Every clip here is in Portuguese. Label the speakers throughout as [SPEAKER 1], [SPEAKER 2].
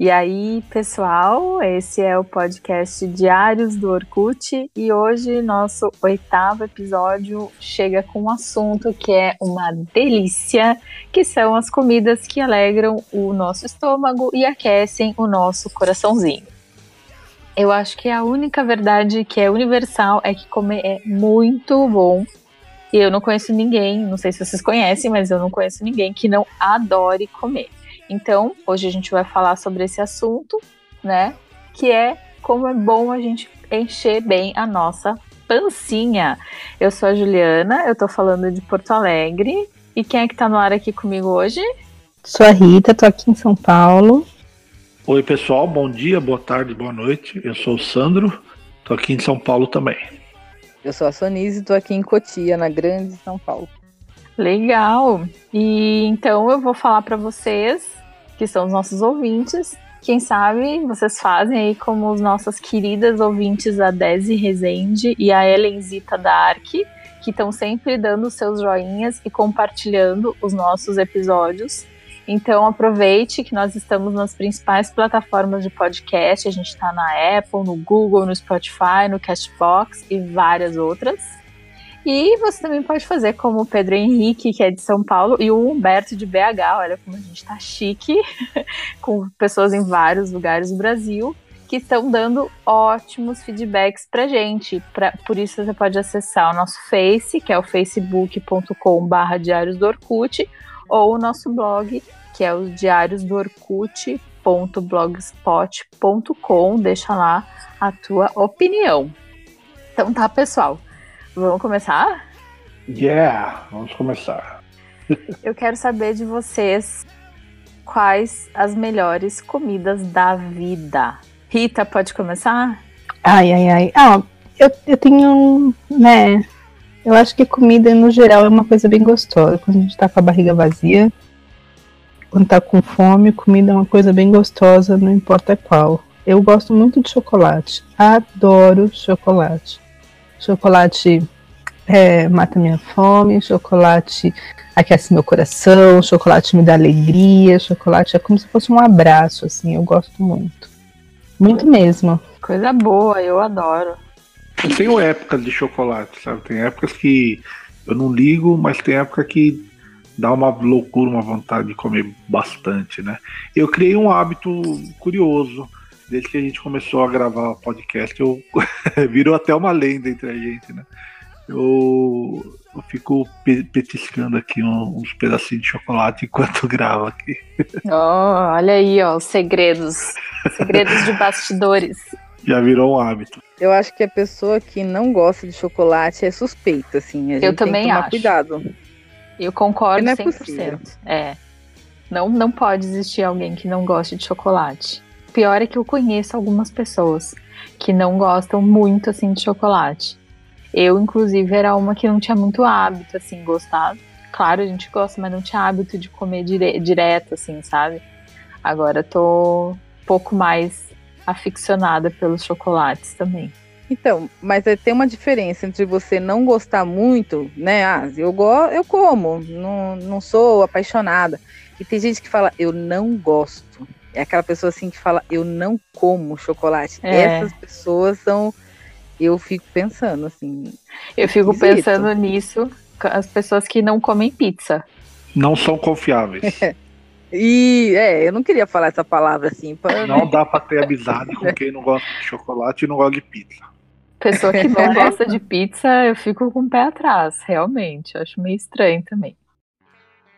[SPEAKER 1] E aí, pessoal, esse é o podcast Diários do Orkut e hoje nosso oitavo episódio chega com um assunto que é uma delícia, que são as comidas que alegram o nosso estômago e aquecem o nosso coraçãozinho. Eu acho que a única verdade que é universal é que comer é muito bom. E eu não conheço ninguém, não sei se vocês conhecem, mas eu não conheço ninguém que não adore comer. Então, hoje a gente vai falar sobre esse assunto, né? Que é como é bom a gente encher bem a nossa pancinha. Eu sou a Juliana, eu tô falando de Porto Alegre. E quem é que tá no ar aqui comigo hoje?
[SPEAKER 2] Sou a Rita, tô aqui em São Paulo.
[SPEAKER 3] Oi, pessoal, bom dia, boa tarde, boa noite. Eu sou o Sandro, tô aqui em São Paulo também.
[SPEAKER 4] Eu sou a Sonise e tô aqui em Cotia, na Grande São Paulo.
[SPEAKER 1] Legal. E então eu vou falar para vocês que são os nossos ouvintes. Quem sabe vocês fazem aí como os nossas queridas ouvintes, a Desi Rezende e a Elenzita Dark, que estão sempre dando seus joinhas e compartilhando os nossos episódios. Então aproveite que nós estamos nas principais plataformas de podcast. A gente está na Apple, no Google, no Spotify, no Castbox e várias outras. E você também pode fazer como o Pedro Henrique, que é de São Paulo, e o Humberto de BH. Olha como a gente tá chique, com pessoas em vários lugares do Brasil, que estão dando ótimos feedbacks pra gente. Pra, por isso você pode acessar o nosso Face, que é o facebook.com.br Diários do Orkut, ou o nosso blog, que é o Diários do. Deixa lá a tua opinião. Então tá, pessoal. Vamos começar?
[SPEAKER 3] Yeah, vamos começar.
[SPEAKER 1] Eu quero saber de vocês quais as melhores comidas da vida. Rita, pode começar?
[SPEAKER 2] Ai, ai, ai. Ah, eu, eu tenho, né? Eu acho que comida no geral é uma coisa bem gostosa. Quando a gente tá com a barriga vazia, quando tá com fome, comida é uma coisa bem gostosa, não importa qual. Eu gosto muito de chocolate. Adoro chocolate. Chocolate é, mata minha fome, chocolate aquece meu coração, chocolate me dá alegria, chocolate é como se fosse um abraço, assim, eu gosto muito. Muito mesmo.
[SPEAKER 1] Coisa boa, eu adoro.
[SPEAKER 3] Eu tenho épocas de chocolate, sabe? Tem épocas que eu não ligo, mas tem época que dá uma loucura, uma vontade de comer bastante, né? Eu criei um hábito curioso desde que a gente começou a gravar o podcast, eu virou até uma lenda entre a gente, né? Eu, eu fico petiscando aqui uns pedacinhos de chocolate enquanto gravo aqui.
[SPEAKER 1] Oh, olha aí, ó, os segredos. Segredos de bastidores.
[SPEAKER 3] Já virou um hábito.
[SPEAKER 4] Eu acho que a pessoa que não gosta de chocolate é suspeita, assim.
[SPEAKER 1] eu também
[SPEAKER 4] tem que tomar
[SPEAKER 1] acho.
[SPEAKER 4] cuidado.
[SPEAKER 1] Eu concordo
[SPEAKER 4] não é
[SPEAKER 1] 100%.
[SPEAKER 4] possível.
[SPEAKER 1] É. Não, não pode existir alguém que não goste de chocolate. Pior é que eu conheço algumas pessoas que não gostam muito assim de chocolate. Eu, inclusive, era uma que não tinha muito hábito, assim, gostar. Claro, a gente gosta, mas não tinha hábito de comer dire direto, assim, sabe? Agora tô um pouco mais aficionada pelos chocolates também.
[SPEAKER 4] Então, mas é, tem uma diferença entre você não gostar muito, né? Ah, eu, go eu como, não, não sou apaixonada. E tem gente que fala, eu não gosto. É aquela pessoa assim que fala, eu não como chocolate.
[SPEAKER 1] É.
[SPEAKER 4] Essas pessoas são. Eu fico pensando assim.
[SPEAKER 1] Eu fico
[SPEAKER 4] Esquisito.
[SPEAKER 1] pensando nisso, as pessoas que não comem pizza.
[SPEAKER 3] Não são confiáveis.
[SPEAKER 4] E é, eu não queria falar essa palavra assim. Pra...
[SPEAKER 3] Não dá pra ter amizade com quem não gosta de chocolate e não gosta de pizza.
[SPEAKER 1] Pessoa que não gosta de pizza, eu fico com o pé atrás, realmente. Eu acho meio estranho também.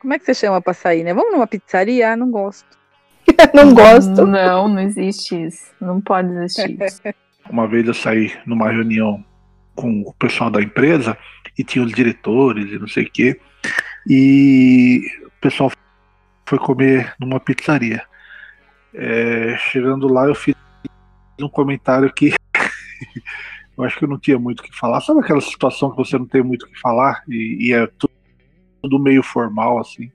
[SPEAKER 4] Como é que você chama pra sair, né? Vamos numa pizzaria? Ah, não gosto.
[SPEAKER 2] não gosto.
[SPEAKER 1] Não, não existe isso. Não pode existir isso.
[SPEAKER 3] Uma vez eu saí numa reunião com o pessoal da empresa e tinha os diretores e não sei o quê. E o pessoal foi comer numa pizzaria. É, chegando lá, eu fiz um comentário que eu acho que eu não tinha muito o que falar. Sabe aquela situação que você não tem muito o que falar e, e é tudo, tudo meio formal, assim?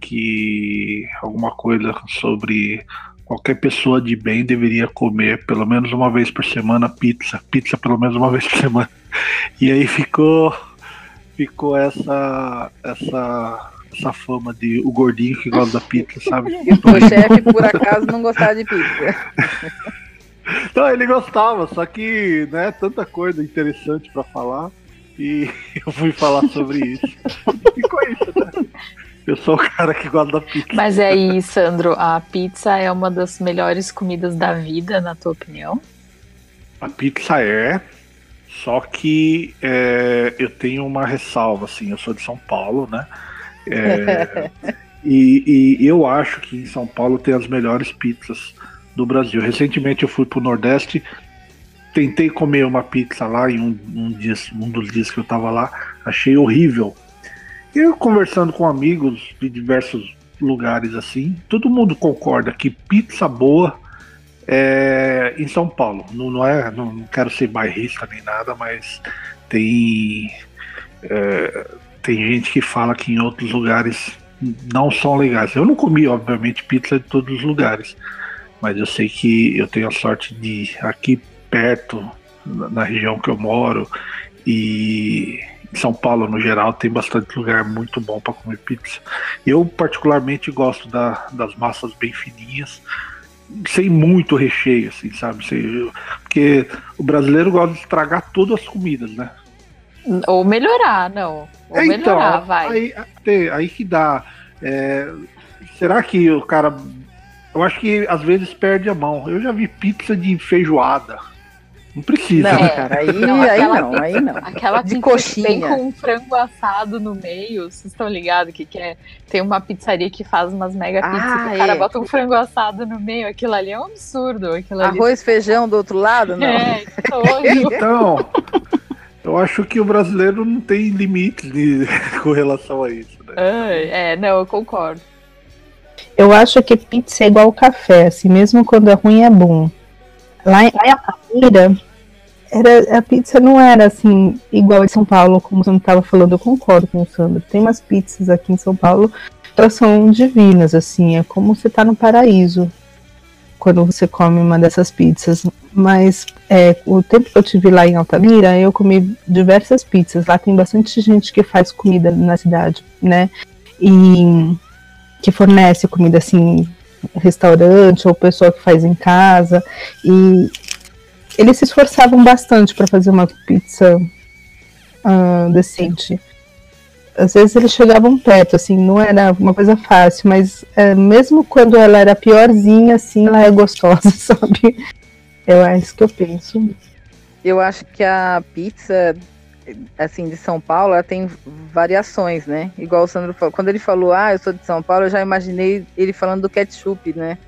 [SPEAKER 3] Que alguma coisa sobre qualquer pessoa de bem deveria comer pelo menos uma vez por semana pizza. Pizza pelo menos uma vez por semana. E aí ficou ficou essa essa essa fama de o gordinho que gosta da pizza, sabe?
[SPEAKER 4] E o chefe, por acaso, não gostava de pizza.
[SPEAKER 3] Não, ele gostava, só que, né, tanta coisa interessante pra falar e eu fui falar sobre isso. Ficou isso, né? Eu sou o cara que gosta da pizza.
[SPEAKER 1] Mas é aí, Sandro, a pizza é uma das melhores comidas da vida, na tua opinião?
[SPEAKER 3] A pizza é, só que é, eu tenho uma ressalva, assim, eu sou de São Paulo, né? É, e, e eu acho que em São Paulo tem as melhores pizzas do Brasil. Recentemente eu fui pro Nordeste, tentei comer uma pizza lá em um, um, dia, um dos dias que eu tava lá, achei horrível. Eu conversando com amigos de diversos lugares assim, todo mundo concorda que pizza boa é em São Paulo. Não, não é, não, não quero ser bairrista nem nada, mas tem é, tem gente que fala que em outros lugares não são legais. Eu não comi, obviamente, pizza de todos os lugares, mas eu sei que eu tenho a sorte de aqui perto, na região que eu moro, e São Paulo no geral tem bastante lugar muito bom para comer pizza. Eu particularmente gosto da, das massas bem fininhas, sem muito recheio, assim, sabe? Sem, porque o brasileiro gosta de estragar todas as comidas, né?
[SPEAKER 1] Ou melhorar, não. Ou
[SPEAKER 3] É, então,
[SPEAKER 1] melhorar, vai.
[SPEAKER 3] Aí, aí, aí que dá. É, será que o cara. Eu acho que às vezes perde a mão. Eu já vi pizza de feijoada. Não precisa.
[SPEAKER 4] Não,
[SPEAKER 3] né?
[SPEAKER 4] cara, aí
[SPEAKER 1] Não,
[SPEAKER 4] aí
[SPEAKER 1] aquela
[SPEAKER 4] não, aí não.
[SPEAKER 1] Aquela
[SPEAKER 4] De
[SPEAKER 1] pizza que
[SPEAKER 4] coxinha.
[SPEAKER 1] com um frango assado no meio, vocês estão ligados que, que é? Tem uma pizzaria que faz umas mega pizzas
[SPEAKER 4] Ah,
[SPEAKER 1] que o cara
[SPEAKER 4] é.
[SPEAKER 1] bota um frango assado no meio. Aquilo ali é um absurdo. Aquilo ali
[SPEAKER 4] Arroz, feijão do outro lado, não.
[SPEAKER 1] É.
[SPEAKER 3] Então, eu acho que o brasileiro não tem limites de- com relação a isso. Né?
[SPEAKER 1] Ai, É, não, eu concordo.
[SPEAKER 2] Eu acho que pizza é igual café, assim, mesmo quando é ruim é bom. Lá em, lá em Altamira, era, a pizza não era assim, igual em São Paulo, como você estava falando, eu concordo com o Sandro. Tem umas pizzas aqui em São Paulo elas são divinas, assim, é como você tá no paraíso quando você come uma dessas pizzas. Mas é, o tempo que eu tive lá em Altamira, eu comi diversas pizzas. Lá tem bastante gente que faz comida na cidade, né? E que fornece comida assim, restaurante ou pessoa que faz em casa. E eles se esforçavam bastante para fazer uma pizza ah, decente. Às vezes eles chegavam perto, assim, não era uma coisa fácil, mas é, mesmo quando ela era piorzinha, assim, ela é gostosa, sabe? É isso que eu penso.
[SPEAKER 4] Eu acho que a pizza, assim, de São Paulo, ela tem variações, né? Igual o Sandro falou. Quando ele falou, ah, eu sou de São Paulo, eu já imaginei ele falando do ketchup, né?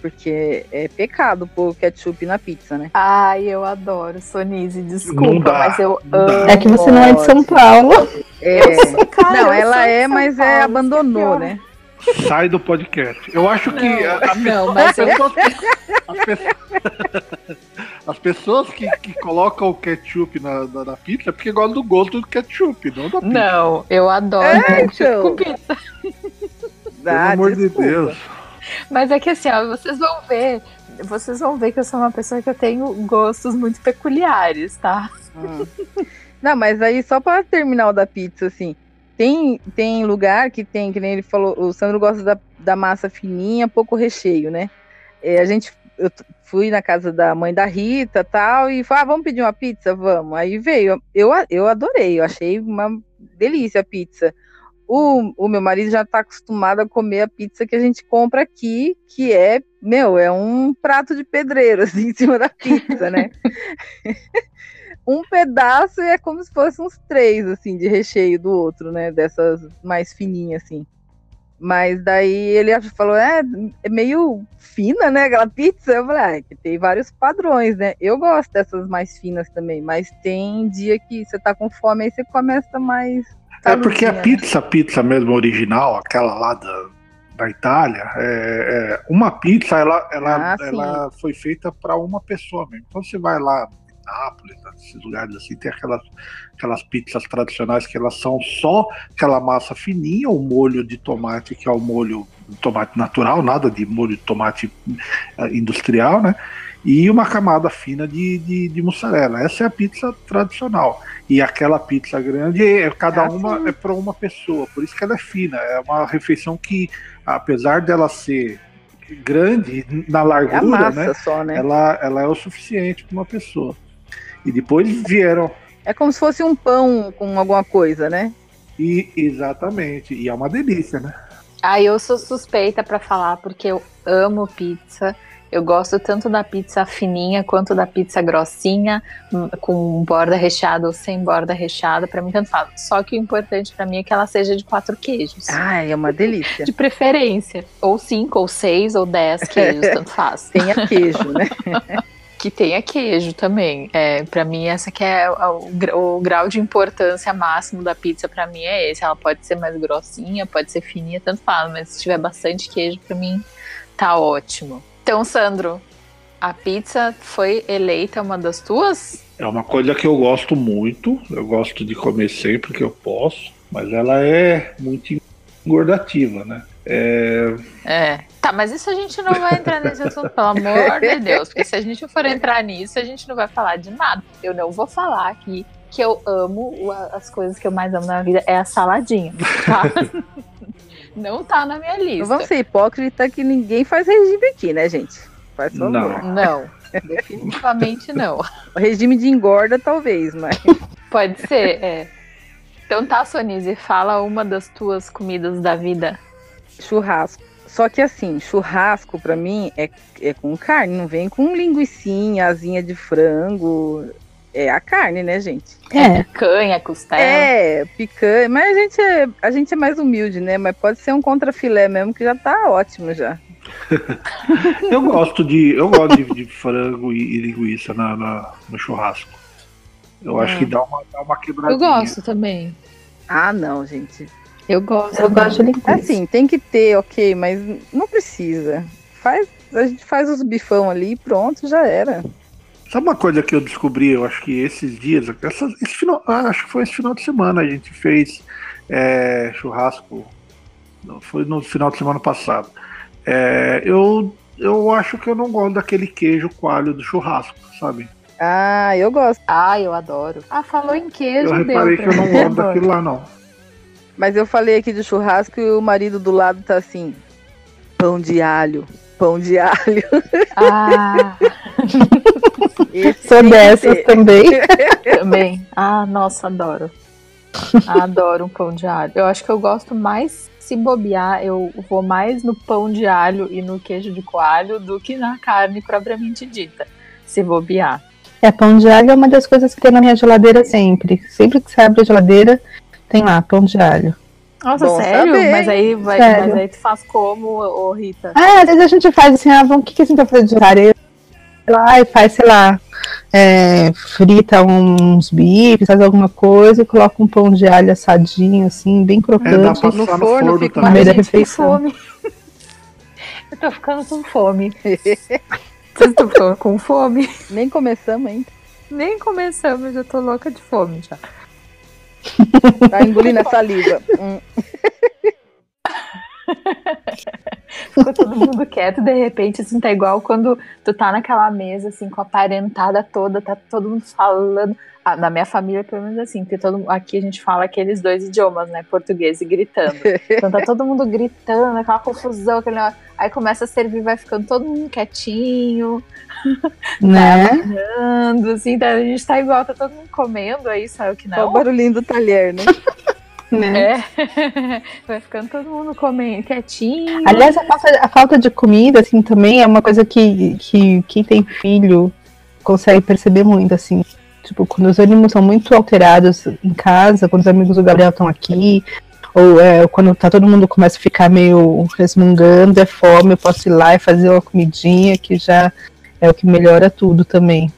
[SPEAKER 4] Porque é pecado pôr ketchup na pizza, né?
[SPEAKER 1] Ai, eu adoro, Sonise,
[SPEAKER 3] Não
[SPEAKER 1] desculpa,
[SPEAKER 3] dá,
[SPEAKER 1] mas eu
[SPEAKER 3] não
[SPEAKER 1] amo.
[SPEAKER 2] É que você não é de São Paulo.
[SPEAKER 4] É,
[SPEAKER 1] Cara,
[SPEAKER 4] não, ela é, mas
[SPEAKER 1] Paulo,
[SPEAKER 4] é abandonou, né?
[SPEAKER 3] Sai do podcast. Eu acho que a- a
[SPEAKER 1] Não,
[SPEAKER 3] pessoa-
[SPEAKER 1] mas eu-
[SPEAKER 3] as pessoas, as pessoas que, que colocam o ketchup na, na, na pizza é porque gostam do gosto do ketchup, não da pizza.
[SPEAKER 1] Não, eu adoro
[SPEAKER 4] É,
[SPEAKER 1] ketchup
[SPEAKER 4] então.
[SPEAKER 1] com pizza.
[SPEAKER 3] Pelo
[SPEAKER 4] Ah,
[SPEAKER 3] amor
[SPEAKER 4] desculpa.
[SPEAKER 3] de Deus.
[SPEAKER 1] Mas é que assim, ó, vocês vão ver, vocês vão ver que eu sou uma pessoa que eu tenho gostos muito peculiares, tá?
[SPEAKER 4] Hum. Não, mas aí só para terminar o da pizza, assim, tem, tem lugar que tem, que nem ele falou, o Sandro gosta da, da massa fininha, pouco recheio, né? É, a gente, eu fui na casa da mãe da Rita tal, e falou, ah, vamos pedir uma pizza? Vamos. Aí veio, eu, eu adorei, eu achei uma delícia a pizza. O, o meu marido já tá acostumado a comer a pizza que a gente compra aqui, que é, meu, é um prato de pedreiro, assim, em cima da pizza, né? um pedaço é como se fosse uns três, assim, de recheio do outro, né? Dessas mais fininhas, assim. Mas daí ele falou, é, é meio fina, né? Aquela pizza. Eu falei, ah, é que tem vários padrões, né? Eu gosto dessas mais finas também, mas tem dia que você tá com fome, aí você começa mais.
[SPEAKER 3] É porque a
[SPEAKER 4] né?
[SPEAKER 3] pizza, pizza mesmo original, aquela lá da, da Itália, é, é, uma pizza ela, ela,
[SPEAKER 4] Ah,
[SPEAKER 3] ela foi feita para uma pessoa mesmo. Então você vai lá Nápoles, nesses lugares assim, tem aquelas, aquelas pizzas tradicionais que elas são só aquela massa fininha, o molho de tomate, que é o molho tomate natural, nada de molho de tomate eh, industrial, né? E uma camada fina de, de, de mussarela. Essa é a pizza tradicional. E aquela pizza grande, é, cada
[SPEAKER 4] Ah,
[SPEAKER 3] uma é para uma pessoa. Por isso que ela é fina. É uma refeição que, apesar dela ser grande na
[SPEAKER 4] É
[SPEAKER 3] largura,
[SPEAKER 4] massa
[SPEAKER 3] né?
[SPEAKER 4] só, né?
[SPEAKER 3] Ela, ela é o suficiente para uma pessoa. E depois vieram
[SPEAKER 4] É como se fosse um pão com alguma coisa, né?
[SPEAKER 3] E exatamente, e é uma delícia, né?
[SPEAKER 1] Ah, eu sou suspeita pra falar porque eu amo pizza. Eu gosto tanto da pizza fininha quanto da pizza grossinha, hum, com borda recheada ou sem borda recheada. Pra mim, tanto faz. Só que o importante pra mim é que ela seja de quatro queijos.
[SPEAKER 4] Ai, é uma delícia.
[SPEAKER 1] De preferência. Ou cinco, ou seis, ou dez queijos, tanto faz.
[SPEAKER 4] Tenha queijo, né?
[SPEAKER 1] Que tenha queijo também. É, para mim, essa que é o, o grau de importância máximo da pizza pra mim é esse. Ela pode ser mais grossinha, pode ser fininha, tanto faz, mas se tiver bastante queijo, pra mim tá ótimo. Então, Sandro, a pizza foi eleita uma das tuas?
[SPEAKER 3] É uma coisa que eu gosto muito, eu gosto de comer sempre que eu posso, mas ela é muito engordativa, né? É,
[SPEAKER 1] É. Tá, mas isso a gente não vai entrar nesse assunto, pelo amor de Deus. Porque se a gente for entrar nisso, a gente não vai falar de nada. Eu não vou falar aqui que eu amo o- as coisas que eu mais amo na vida é a saladinha. Tá? Não tá na minha
[SPEAKER 4] Não
[SPEAKER 1] lista.
[SPEAKER 4] vamos ser hipócrita que ninguém faz regime aqui, né, gente? Faz favor.
[SPEAKER 3] Não.
[SPEAKER 1] Não, definitivamente não.
[SPEAKER 4] Regime de engorda, talvez, mas.
[SPEAKER 1] Pode ser, é. Então tá, Sonise, fala uma das tuas comidas da vida.
[SPEAKER 4] Churrasco. Só que assim, churrasco pra mim é, é com carne, não vem com linguiçinha, asinha de frango. É a carne, né, gente?
[SPEAKER 2] É,
[SPEAKER 1] Canha, costela.
[SPEAKER 4] É, picanha. Mas a gente é, a gente é mais humilde, né? Mas pode ser um contrafilé mesmo, que já tá ótimo já.
[SPEAKER 3] eu gosto de, eu gosto de, de frango e, e linguiça na, na- no churrasco. Eu acho
[SPEAKER 1] Hum.
[SPEAKER 3] que dá uma, dá uma quebradinha.
[SPEAKER 1] Eu gosto também.
[SPEAKER 4] Ah, não, gente.
[SPEAKER 1] Eu gosto.
[SPEAKER 2] eu gosto de linguiça.
[SPEAKER 4] Assim, tem que ter, ok, mas não precisa. Faz, a gente faz os bifão ali e pronto, já era.
[SPEAKER 3] Sabe uma coisa que eu descobri, eu acho que esses dias, essa- esse final, ah, acho que foi esse final de semana, a gente fez é, churrasco, não, foi no final de semana passado. É, eu, eu acho que eu não gosto daquele queijo coalho do churrasco, sabe?
[SPEAKER 4] Ah, eu gosto.
[SPEAKER 1] Ah, eu adoro. Ah, falou em queijo,
[SPEAKER 3] Eu
[SPEAKER 1] deu
[SPEAKER 3] reparei que eu não gosto daquilo lá, não.
[SPEAKER 4] Mas eu falei aqui de churrasco e o marido do lado tá assim: pão de alho, pão de alho.
[SPEAKER 1] Ah,
[SPEAKER 4] Esse
[SPEAKER 2] Sou dessas também.
[SPEAKER 1] também. Ah, nossa, adoro. Adoro um pão de alho. Eu acho que eu gosto mais, se bobear, eu vou mais no pão de alho e no queijo de coalho do que na carne propriamente dita. Se bobear.
[SPEAKER 2] É, pão de alho é uma das coisas que tem na minha geladeira sempre. Sempre que você abre a geladeira, tem lá pão de alho.
[SPEAKER 1] Nossa,
[SPEAKER 4] Bom
[SPEAKER 1] sério?
[SPEAKER 4] saber,
[SPEAKER 1] Mas aí, vai,
[SPEAKER 2] Sério.
[SPEAKER 1] mas aí tu faz como, ô Rita?
[SPEAKER 2] Ah, às vezes a gente faz assim, ah, vamos, o que, que a gente vai fazer de jantar? Lá e faz, sei lá, é, frita uns bifes, faz alguma coisa e coloca um pão de alho assadinho, assim, bem
[SPEAKER 3] É, dá
[SPEAKER 2] crocante.
[SPEAKER 3] pra
[SPEAKER 4] no forno
[SPEAKER 3] forno
[SPEAKER 4] fica
[SPEAKER 1] tem
[SPEAKER 2] refeição.
[SPEAKER 1] fome. Eu tô ficando com fome. Vocês estão ficando com fome?
[SPEAKER 4] Nem começamos ainda.
[SPEAKER 1] Nem começamos, eu já tô louca de fome já.
[SPEAKER 4] Tá engolindo a saliva. Hum.
[SPEAKER 1] Ficou todo mundo quieto, de repente, assim, tá igual quando tu tá naquela mesa, assim, com a parentada toda, tá todo mundo falando. Ah, na minha família, pelo menos assim, tem todo, aqui a gente fala aqueles dois idiomas, né? Português e gritando. Então tá todo mundo gritando, aquela confusão, aquele negócio. Aí começa a servir, vai ficando todo mundo quietinho,
[SPEAKER 2] Né?
[SPEAKER 1] ando, assim, tá- a gente tá igual, tá todo mundo comendo aí, sabe o que
[SPEAKER 4] Só o
[SPEAKER 1] não?
[SPEAKER 4] barulhinho do talher, né?
[SPEAKER 2] Né?
[SPEAKER 1] É, vai ficando todo mundo comendo quietinho.
[SPEAKER 2] Aliás, a falta, a falta de comida, assim, também é uma coisa que, que quem tem filho consegue perceber muito, assim. Tipo, quando os ânimos são muito alterados em casa, quando os amigos do Gabriel estão aqui, ou é, quando tá todo mundo começa a ficar meio resmungando, é fome, eu posso ir lá e fazer uma comidinha que já é o que melhora tudo também.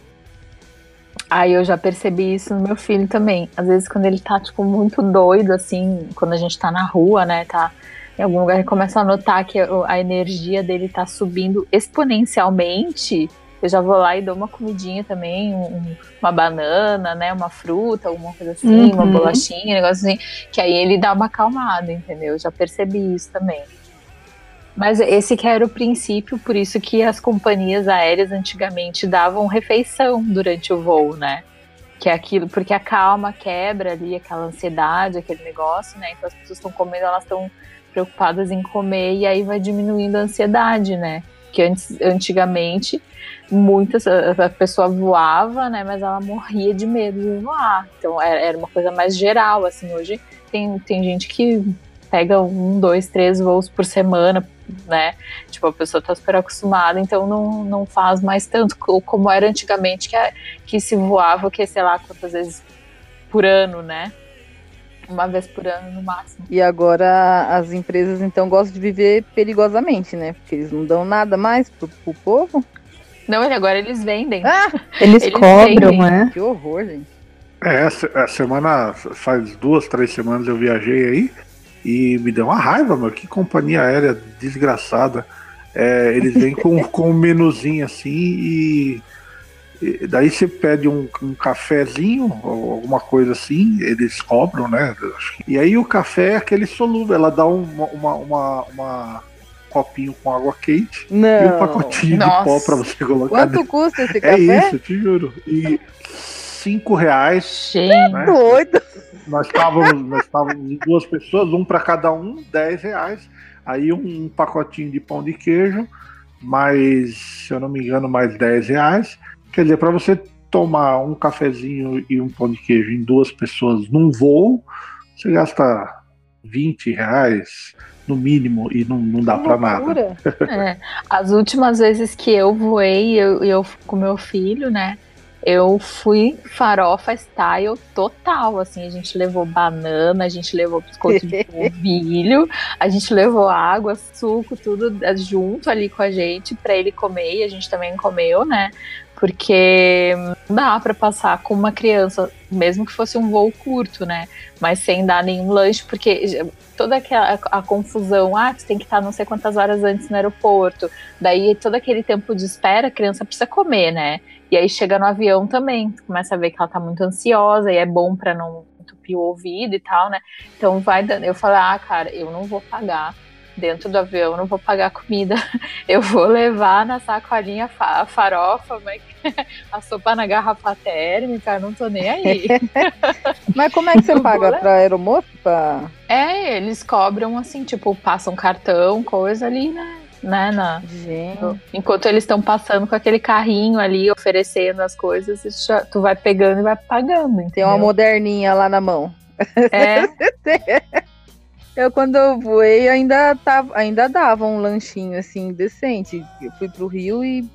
[SPEAKER 1] Aí eu já percebi isso no meu filho também. Às vezes quando ele tá, tipo, muito doido, assim, quando a gente tá na rua, né, tá em algum lugar, ele começa a notar que a energia dele tá subindo exponencialmente. Eu já vou lá e dou uma comidinha também, um- um- uma banana, né, uma fruta, alguma coisa assim, uma
[SPEAKER 2] Uhum.
[SPEAKER 1] bolachinha, um negócio assim, que aí ele dá uma acalmada, entendeu? Eu já percebi isso também. Mas esse que era o princípio, por isso que as companhias aéreas antigamente davam refeição durante o voo, né? Que é aquilo, porque a calma quebra ali, aquela ansiedade, aquele negócio, né? Então as pessoas estão comendo, elas estão preocupadas em comer e aí vai diminuindo a ansiedade, né? Que antes, antigamente muitas a pessoa voava, né? Mas ela morria de medo de voar. Então era uma coisa mais geral, assim. Hoje tem, tem gente que pega um, dois, três voos por semana, né? Tipo, a pessoa tá super acostumada, então não, não faz mais tanto como era antigamente, que, que se voava, que sei lá, quantas vezes por ano, né? Uma vez por ano no máximo.
[SPEAKER 4] E agora as empresas então gostam de viver perigosamente, né? Porque eles não dão nada mais pro, pro povo.
[SPEAKER 1] Não, agora eles vendem.
[SPEAKER 2] Ah, eles, eles cobram, vendem. né?
[SPEAKER 4] Que horror, gente.
[SPEAKER 3] É, a semana, faz duas, três semanas eu viajei aí e me deu uma raiva, mano. Que companhia aérea desgraçada. É, eles vêm com, com um menuzinho assim e, e daí você pede um, um, cafezinho ou alguma coisa assim, eles cobram, né? E aí o café é aquele solúvel, ela dá uma, uma, uma, uma copinho com água quente
[SPEAKER 4] Não.
[SPEAKER 3] e um pacotinho Nossa. de pó para você colocar.
[SPEAKER 4] Quanto
[SPEAKER 3] dentro.
[SPEAKER 4] custa esse
[SPEAKER 3] é
[SPEAKER 4] café?
[SPEAKER 3] É isso, te juro. E cinco reais.
[SPEAKER 1] Gente.
[SPEAKER 3] Né?
[SPEAKER 4] Doido.
[SPEAKER 3] Nós estávamos, nós estávamos duas pessoas, um para cada um, 10 reais. Aí um pacotinho de pão de queijo, mais, se eu não me engano, mais 10 reais. Quer dizer, para você tomar um cafezinho e um pão de queijo em duas pessoas num voo, você gasta 20 reais no mínimo e não, não dá para nada.
[SPEAKER 1] É, as últimas vezes que eu voei, eu, eu com meu filho, né? Eu fui farofa style total, assim, a gente levou banana, a gente levou biscoito de polvilho, a gente levou água, suco, tudo junto ali com a gente para ele comer e a gente também comeu, né? Porque não dá para passar com uma criança, mesmo que fosse um voo curto, né? Mas sem dar nenhum lanche, porque toda aquela a confusão, ah, tu tem que estar não sei quantas horas antes no aeroporto, daí todo aquele tempo de espera, a criança precisa comer, né? E aí chega no avião também, começa a ver que ela tá muito ansiosa e é bom para não entupir o ouvido e tal, né? Então vai dando. Eu falei, ah, cara, eu não vou pagar dentro do avião, não vou pagar comida. Eu vou levar na sacolinha a farofa, a sopa na garrafa térmica, não tô nem aí.
[SPEAKER 4] Mas como é que você paga? Pra...
[SPEAKER 1] É, eles cobram assim, tipo, passam cartão, coisa ali, né? Né? Na. Enquanto eles estão passando com aquele carrinho ali, oferecendo as coisas, já, tu vai pegando e vai pagando. Entendeu?
[SPEAKER 4] Tem uma moderninha lá na mão.
[SPEAKER 1] É.
[SPEAKER 4] eu, quando eu voei, ainda, tava, ainda dava um lanchinho assim, decente. Eu fui pro Rio e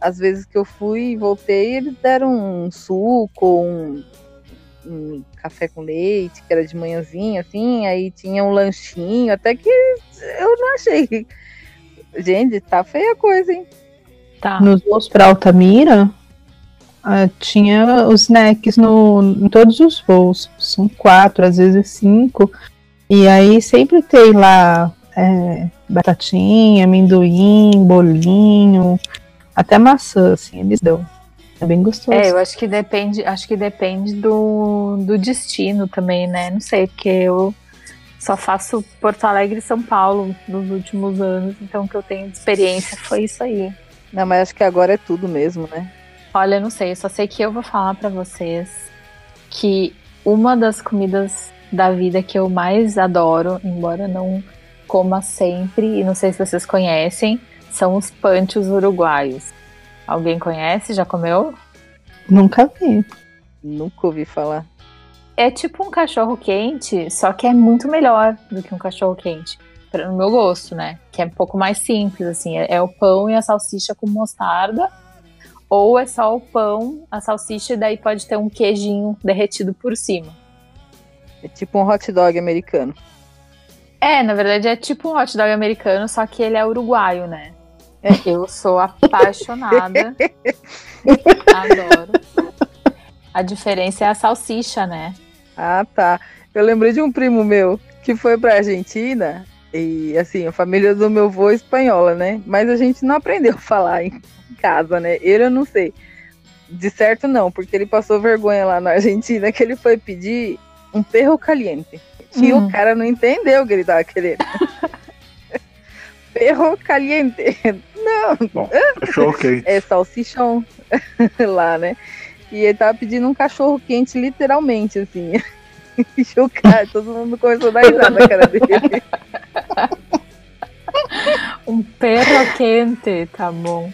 [SPEAKER 4] às vezes que eu fui e voltei, eles deram um suco, um, um café com leite, que era de manhãzinha, assim, aí tinha um lanchinho, até que eu não achei Gente, tá feia a coisa, hein?
[SPEAKER 2] Tá. Nos voos para Altamira, uh, tinha os snacks no, em todos os voos. São quatro, às vezes cinco. E aí sempre tem lá é, batatinha, amendoim, bolinho, até maçã, assim, eles dão. É bem gostoso.
[SPEAKER 1] É, eu acho que depende, acho que depende do, do destino também, né? Não sei, porque eu só faço Porto Alegre e São Paulo nos últimos anos, então o que eu tenho de experiência foi isso aí.
[SPEAKER 4] Não, mas acho que agora é tudo mesmo, né?
[SPEAKER 1] Olha, não sei, só sei que eu vou falar para vocês que uma das comidas da vida que eu mais adoro, embora não coma sempre, e não sei se vocês conhecem, são os panchos uruguaios. Alguém conhece? Já comeu?
[SPEAKER 2] Nunca vi.
[SPEAKER 4] Nunca ouvi falar.
[SPEAKER 1] É tipo um cachorro quente, só que é muito melhor do que um cachorro quente. No meu gosto, né? Que é um pouco mais simples, assim. É, é o pão e a salsicha com mostarda. Ou é só o pão, a salsicha, e daí pode ter um queijinho derretido por cima.
[SPEAKER 4] É tipo um hot dog americano.
[SPEAKER 1] É, na verdade é tipo um hot dog americano, só que ele é uruguaio, né? Eu sou apaixonada. Adoro. A diferença é a salsicha, né?
[SPEAKER 4] Ah, tá. Eu lembrei de um primo meu que foi pra Argentina e, assim, a família do meu avô é espanhola, né? Mas a gente não aprendeu a falar em casa, né? Ele eu não sei. De certo não, porque ele passou vergonha lá na Argentina que ele foi pedir um perro caliente. E hum. o cara não entendeu o que ele tava querendo. perro caliente. Não.
[SPEAKER 3] Bom, cachorro quente.
[SPEAKER 4] É salsichão lá, né? E ele tava pedindo um cachorro quente, literalmente, assim. Chocado, todo mundo começou a dar risada na cara dele.
[SPEAKER 1] Um perro quente, tá bom.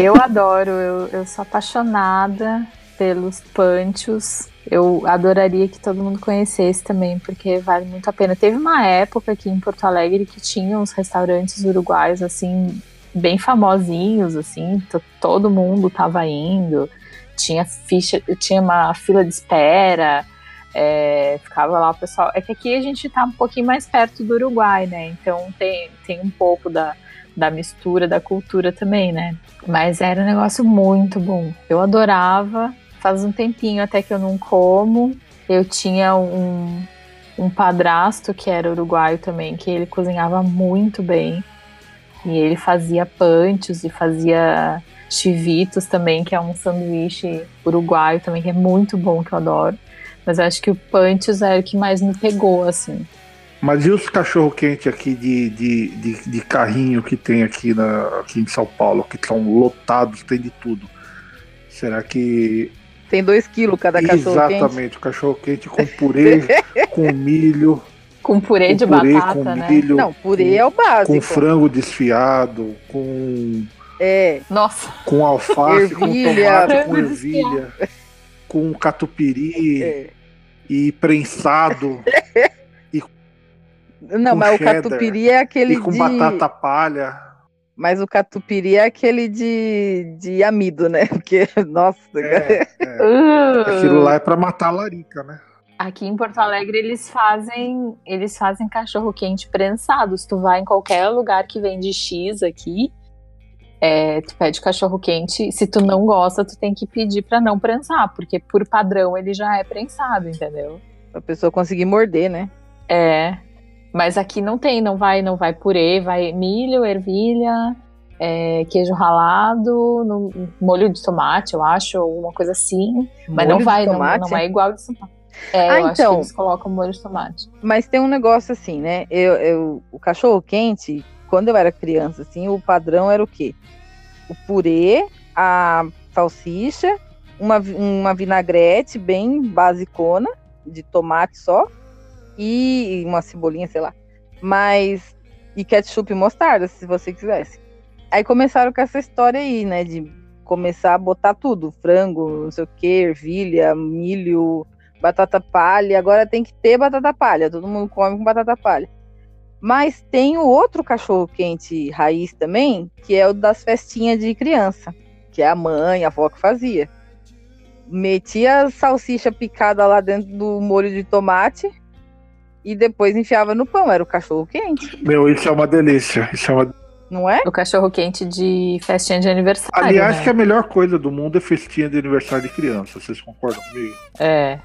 [SPEAKER 1] Eu adoro, eu, eu sou apaixonada pelos panchos. Eu adoraria que todo mundo conhecesse também, porque vale muito a pena. Teve uma época aqui em Porto Alegre que tinha uns restaurantes uruguaios, assim, bem famosinhos, assim, todo mundo tava indo. Tinha ficha, tinha uma fila de espera, é, ficava lá o pessoal. É que aqui a gente tá um pouquinho mais perto do Uruguai, né? Então tem, tem um pouco da, da mistura da cultura também, né? Mas era um negócio muito bom. Eu adorava faz um tempinho até que eu não como. Eu tinha um, um padrasto que era uruguaio também, que ele cozinhava muito bem. E ele fazia panchos e fazia chivitos também, que é um sanduíche uruguaio também, que é muito bom, que eu adoro. Mas eu acho que o panchos é o que mais me pegou, assim.
[SPEAKER 3] Mas e os cachorro-quente aqui de, de, de, de, carrinho que tem aqui, na, aqui em São Paulo, que são lotados, tem de tudo? Será que
[SPEAKER 4] tem dois quilos cada cachorro
[SPEAKER 3] quente. Exatamente, o cachorro quente com purê, com milho.
[SPEAKER 1] Com purê com de purê, batata, com né? Milho,
[SPEAKER 4] Não, purê com, é o básico.
[SPEAKER 3] Com frango desfiado, com.
[SPEAKER 4] É.
[SPEAKER 1] Nossa.
[SPEAKER 3] Com alface, com tomate, com ervilha, com catupiry é. e prensado.
[SPEAKER 4] e Não, mas cheddar, o catupiry é aquele.
[SPEAKER 3] E com
[SPEAKER 4] de...
[SPEAKER 3] batata palha.
[SPEAKER 4] Mas o catupiry é aquele de, de amido, né? Porque, nossa.
[SPEAKER 3] É, é. Uh. Aquilo lá é para matar a larica, né?
[SPEAKER 1] Aqui em Porto Alegre eles fazem eles fazem cachorro quente prensado. Se tu vai em qualquer lugar que vende X aqui, é, tu pede cachorro quente. Se tu não gosta, tu tem que pedir para não prensar, porque por padrão ele já é prensado, entendeu?
[SPEAKER 4] A pessoa conseguir morder, né?
[SPEAKER 1] É. Mas aqui não tem, não vai, não vai purê, vai milho, ervilha, é, queijo ralado, no, molho de tomate, eu acho, alguma coisa assim. Mas molho não vai, não, não, é igual de São Paulo. É, ah, eu então, acho que então. eles colocam molho de tomate.
[SPEAKER 4] Mas tem um negócio assim, né? Eu, eu, o cachorro quente, quando eu era criança, assim, o padrão era o quê? O purê, a salsicha, uma, uma vinagrete bem basicona, de tomate só, e uma cebolinha, sei lá. Mas. E ketchup e mostarda, se você quisesse. Aí começaram com essa história aí, né? De começar a botar tudo: frango, não sei o que, ervilha, milho, batata palha. Agora tem que ter batata palha, todo mundo come com batata palha. Mas tem o outro cachorro quente raiz também, que é o das festinhas de criança, que é a mãe, a avó que fazia. Metia a salsicha picada lá dentro do molho de tomate e depois enfiava no pão, era o cachorro quente.
[SPEAKER 3] Meu, isso é uma delícia. Isso é uma
[SPEAKER 4] não é?
[SPEAKER 1] O cachorro quente de festinha de aniversário.
[SPEAKER 3] Aliás,
[SPEAKER 1] né?
[SPEAKER 3] que a melhor coisa do mundo é festinha de aniversário de criança. Vocês concordam comigo?
[SPEAKER 1] É,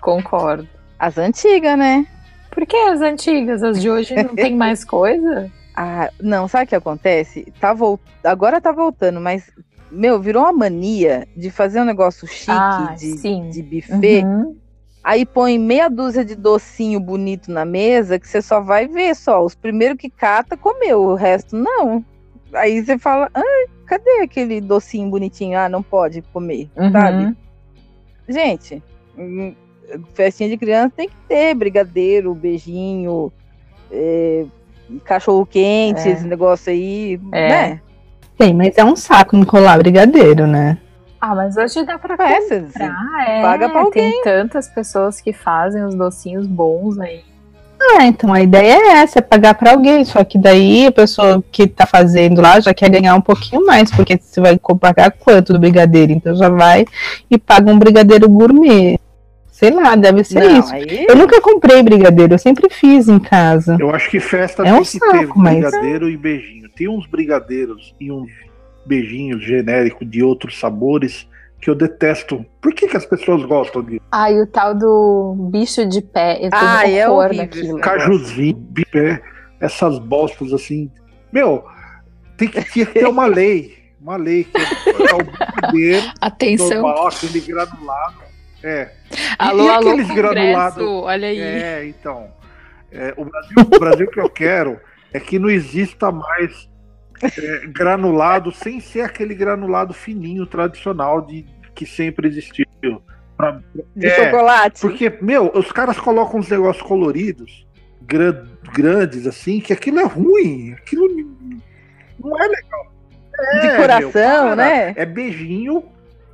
[SPEAKER 1] concordo.
[SPEAKER 4] As antigas, né?
[SPEAKER 1] Por que as antigas? As de hoje não tem mais coisa?
[SPEAKER 4] Ah, não, sabe o que acontece? Tá volt... Agora tá voltando, mas, meu, virou uma mania de fazer um negócio chique ah, de, sim. de buffet. Uhum. Aí põe meia dúzia de docinho bonito na mesa que você só vai ver só. Os primeiros que cata comeu, o resto não. Aí você fala, ah, cadê aquele docinho bonitinho? Ah, não pode comer, uhum. sabe? Gente, hum, festinha de criança tem que ter brigadeiro, beijinho, é, cachorro quente, é. esse negócio aí, é. né?
[SPEAKER 2] Tem, mas é um saco encolar brigadeiro, né?
[SPEAKER 1] Ah, mas hoje dá pra Peças, comprar, é,
[SPEAKER 4] paga pra alguém.
[SPEAKER 1] Tem tantas pessoas que fazem os docinhos bons aí.
[SPEAKER 2] Ah, então a ideia é essa, é pagar para alguém, só que daí a pessoa que tá fazendo lá já quer ganhar um pouquinho mais, porque você vai pagar quanto do brigadeiro, então já vai e paga um brigadeiro gourmet. Sei lá, deve ser Não, isso. Aí... Eu nunca comprei brigadeiro, eu sempre fiz em casa.
[SPEAKER 3] Eu acho que festa é tem um que saco, ter mas... brigadeiro e beijinho. Tem uns brigadeiros e uns beijinhos genérico de outros sabores que eu detesto. Por que, que as pessoas gostam disso?
[SPEAKER 1] Ah, e o tal do bicho de pé. Eu tenho ah, é daquilo.
[SPEAKER 3] Cajuzinho, de pé, essas bostas assim. Meu, tem que, tinha que ter uma lei. Uma lei que é o brigadeiro.
[SPEAKER 1] Atenção.
[SPEAKER 3] Normal, aquele granulado. É.
[SPEAKER 1] Alô, e, e aqueles alô, granulados. Olha aí.
[SPEAKER 3] É, então. É, o, Brasil, o Brasil que eu quero é que não exista mais é, granulado sem ser aquele granulado fininho tradicional de que sempre existiu. Pra,
[SPEAKER 4] De
[SPEAKER 3] é,
[SPEAKER 4] chocolate.
[SPEAKER 3] Porque, meu, os caras colocam uns negócios coloridos, gran- grandes, assim, que aquilo é ruim. Aquilo não é legal.
[SPEAKER 4] De
[SPEAKER 3] É,
[SPEAKER 4] coração,
[SPEAKER 3] para.
[SPEAKER 4] né?
[SPEAKER 3] É beijinho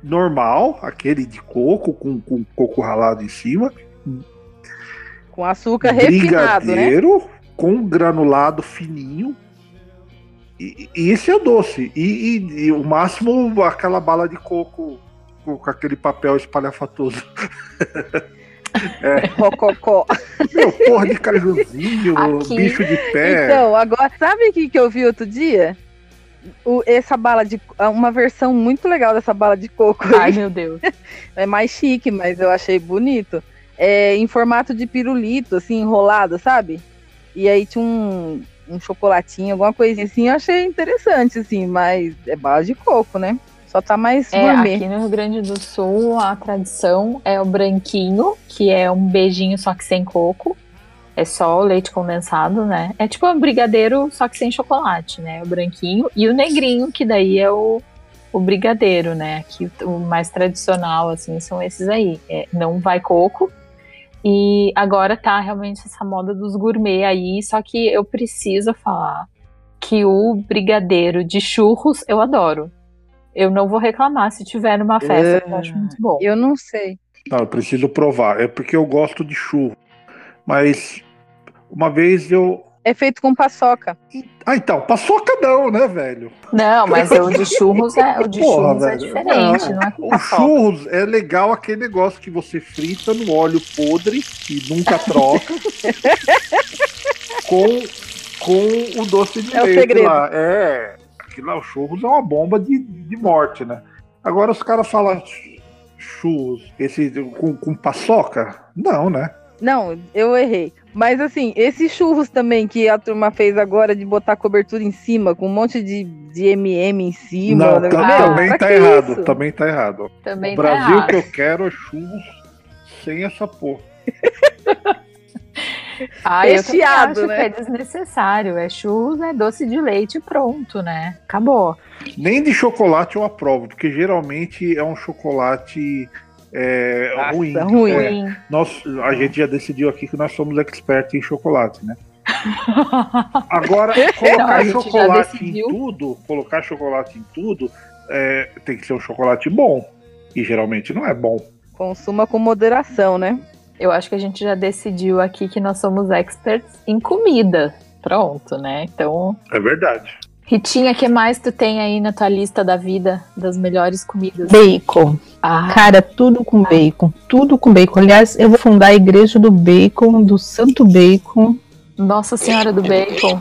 [SPEAKER 3] normal, aquele de coco, com, com coco ralado em cima.
[SPEAKER 4] Com açúcar refinado, né?
[SPEAKER 3] brigadeiro com granulado fininho. E, e esse é doce. E, e- e o máximo aquela bala de coco com, com aquele papel espalhafatoso.
[SPEAKER 4] Rococó.
[SPEAKER 3] Meu, porra de cajuzinho,
[SPEAKER 1] Aqui-
[SPEAKER 3] bicho de pé.
[SPEAKER 4] Então, agora, sabe o que, que eu vi outro dia? O- essa bala de. Uma versão muito legal dessa bala de coco. aí.
[SPEAKER 1] Ai, meu Deus.
[SPEAKER 4] É mais chique, mas eu achei bonito. É em formato de pirulito, assim, enrolado, sabe? E aí tinha um, um chocolatinho, alguma coisinha assim. Eu achei interessante, assim, mas é bala de coco, né? Só tá mais
[SPEAKER 1] É,
[SPEAKER 4] gourmet.
[SPEAKER 1] aqui no Rio Grande do Sul, a tradição é o branquinho, que é um beijinho só que sem coco. É só o leite condensado, né? É tipo um brigadeiro, só que sem chocolate, né? O branquinho. E o negrinho, que daí é o, o brigadeiro, né? Aqui o, mais tradicional, assim, são esses aí. É, não vai coco. E agora tá realmente essa moda dos gourmet aí, só que eu preciso falar que o brigadeiro de churros eu adoro. Eu não vou reclamar se tiver numa festa,
[SPEAKER 4] É.
[SPEAKER 1] eu acho muito bom.
[SPEAKER 4] Eu não sei.
[SPEAKER 3] Não, eu preciso provar. É porque eu gosto de churro. Mas uma vez eu.
[SPEAKER 4] É feito com paçoca.
[SPEAKER 3] Ah, então, paçoca não, né, velho?
[SPEAKER 1] Não, mas o de churros é, o de
[SPEAKER 3] Porra,
[SPEAKER 1] churros é
[SPEAKER 3] velho.
[SPEAKER 1] diferente, não, é com
[SPEAKER 3] O
[SPEAKER 1] paçoca.
[SPEAKER 3] churros é legal aquele negócio que você frita no óleo podre e nunca troca. com, com o doce de
[SPEAKER 4] É o
[SPEAKER 3] leite
[SPEAKER 4] segredo.
[SPEAKER 3] lá. É. Aquilo lá, o churros é uma bomba de, de morte, né? Agora os caras falam ch- churros, esse com, com paçoca? Não, né?
[SPEAKER 4] Não, eu errei. Mas assim, esses churros também que a turma fez agora de botar cobertura em cima, com um monte de, de MM em cima.
[SPEAKER 3] não,
[SPEAKER 4] né? Meu,
[SPEAKER 3] também tá errado.
[SPEAKER 4] isso?
[SPEAKER 3] Também tá errado.
[SPEAKER 1] Também
[SPEAKER 3] o
[SPEAKER 1] tá
[SPEAKER 3] Brasil
[SPEAKER 1] errado.
[SPEAKER 3] que eu quero é churros sem essa porra.
[SPEAKER 1] Ah, eu
[SPEAKER 4] Recheado,
[SPEAKER 1] acho
[SPEAKER 4] né?
[SPEAKER 1] que é desnecessário. É churros, é doce de leite pronto, né? Acabou.
[SPEAKER 3] Nem de chocolate eu aprovo, porque geralmente é um chocolate é,
[SPEAKER 4] Nossa,
[SPEAKER 3] ruim.
[SPEAKER 4] ruim.
[SPEAKER 3] É,
[SPEAKER 1] Ruim.
[SPEAKER 3] nós, a gente já decidiu aqui que nós somos expertos em chocolate, né? Agora,
[SPEAKER 1] Não,
[SPEAKER 3] colocar
[SPEAKER 1] já
[SPEAKER 3] chocolate em tudo, colocar chocolate em tudo, é, tem que ser um chocolate bom. E geralmente não é bom.
[SPEAKER 4] Consuma com moderação, né?
[SPEAKER 1] Eu acho que a gente já decidiu aqui que nós somos experts em comida. Pronto, né? Então,
[SPEAKER 3] É verdade.
[SPEAKER 1] Ritinha, o que mais tu tem aí na tua lista da vida das melhores comidas?
[SPEAKER 2] Bacon.
[SPEAKER 1] Ah,
[SPEAKER 2] Cara, tudo com bacon. Tudo com bacon. Aliás, eu vou fundar a igreja do bacon, do Santo Bacon.
[SPEAKER 1] Nossa Senhora do Bacon.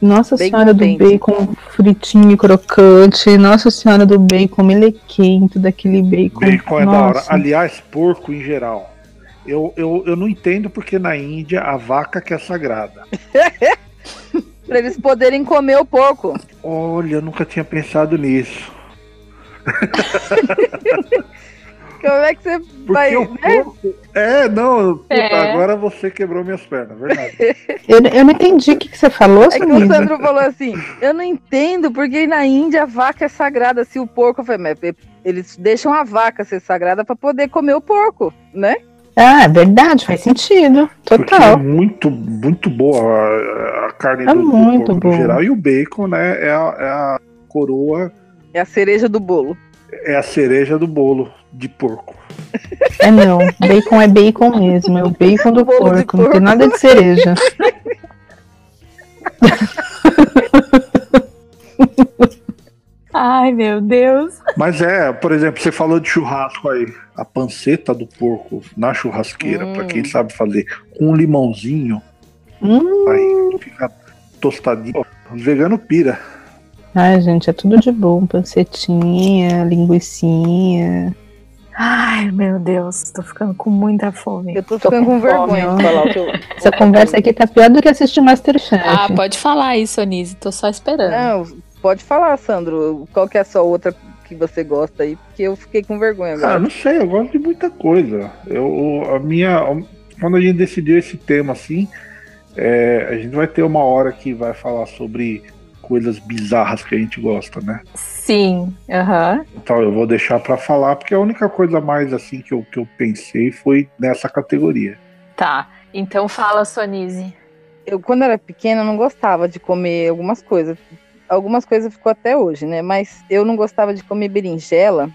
[SPEAKER 2] Nossa
[SPEAKER 4] Bacon
[SPEAKER 2] Senhora do
[SPEAKER 4] dente.
[SPEAKER 2] bacon fritinho e crocante. Nossa Senhora do bacon melequento, daquele bacon.
[SPEAKER 3] Bacon é da hora. Aliás, porco em geral. Eu, eu, eu não entendo porque na Índia a vaca que é sagrada.
[SPEAKER 4] Pra eles poderem comer o porco.
[SPEAKER 3] Olha, eu nunca tinha pensado nisso.
[SPEAKER 4] Como é que você
[SPEAKER 3] Porque
[SPEAKER 4] vai.
[SPEAKER 3] o
[SPEAKER 4] né?
[SPEAKER 3] porco. É, não. puta,
[SPEAKER 1] É.
[SPEAKER 3] Agora você quebrou minhas pernas, verdade.
[SPEAKER 2] Eu, eu não entendi o que, que você falou,
[SPEAKER 4] É que o. Sandro falou assim: eu não entendo porque na Índia a vaca é sagrada. Se o porco. Falei, mas eles deixam a vaca ser sagrada pra poder comer o porco, né?
[SPEAKER 2] Ah, é verdade, faz sentido.
[SPEAKER 3] Porque é
[SPEAKER 2] Total.
[SPEAKER 3] muito, muito boa a, carne
[SPEAKER 2] É
[SPEAKER 3] do, do
[SPEAKER 2] muito
[SPEAKER 3] porco
[SPEAKER 2] boa.
[SPEAKER 3] no geral. E o bacon, né, é a, é a coroa,
[SPEAKER 4] É a cereja do bolo.
[SPEAKER 3] é a cereja do bolo de porco.
[SPEAKER 2] É não. Bacon é bacon mesmo. É o bacon do
[SPEAKER 4] de
[SPEAKER 2] porco. Não tem
[SPEAKER 4] porco.
[SPEAKER 2] nada de cereja.
[SPEAKER 1] Ai, meu Deus.
[SPEAKER 3] Mas é, por exemplo, você falou de churrasco aí. A panceta do porco na churrasqueira,
[SPEAKER 4] Hum.
[SPEAKER 3] pra quem sabe fazer, com um limãozinho,
[SPEAKER 2] Hum.
[SPEAKER 3] aí fica tostadinho. Os veganos pira.
[SPEAKER 2] Ai, gente, é tudo de bom. Pancetinha, linguicinha.
[SPEAKER 1] Ai, meu Deus. Tô ficando com muita fome.
[SPEAKER 4] Eu tô
[SPEAKER 2] Tô
[SPEAKER 4] ficando
[SPEAKER 2] com
[SPEAKER 4] com vergonha
[SPEAKER 2] fome,
[SPEAKER 4] de falar o que eu.
[SPEAKER 2] Essa conversa aqui tá pior do que assistir Masterchef.
[SPEAKER 1] Ah, pode falar aí, Sonise. Tô só esperando.
[SPEAKER 4] Não, pode falar, Sandro. Qual que é a sua outra que você gosta aí? Porque eu fiquei com vergonha
[SPEAKER 3] Ah,
[SPEAKER 4] agora.
[SPEAKER 3] não sei, eu gosto de muita coisa. Eu, a minha. Quando a gente decidiu esse tema assim, É, a gente vai ter uma hora que vai falar sobre coisas bizarras que a gente gosta, né?
[SPEAKER 1] Sim, aham.
[SPEAKER 3] Então eu vou deixar pra falar, porque a única coisa mais assim que eu, que eu pensei foi nessa categoria.
[SPEAKER 1] Tá. Então fala, Sonise.
[SPEAKER 4] Eu, quando era pequena, não gostava de comer algumas coisas. Algumas coisas ficou até hoje, né? Mas eu não gostava de comer berinjela,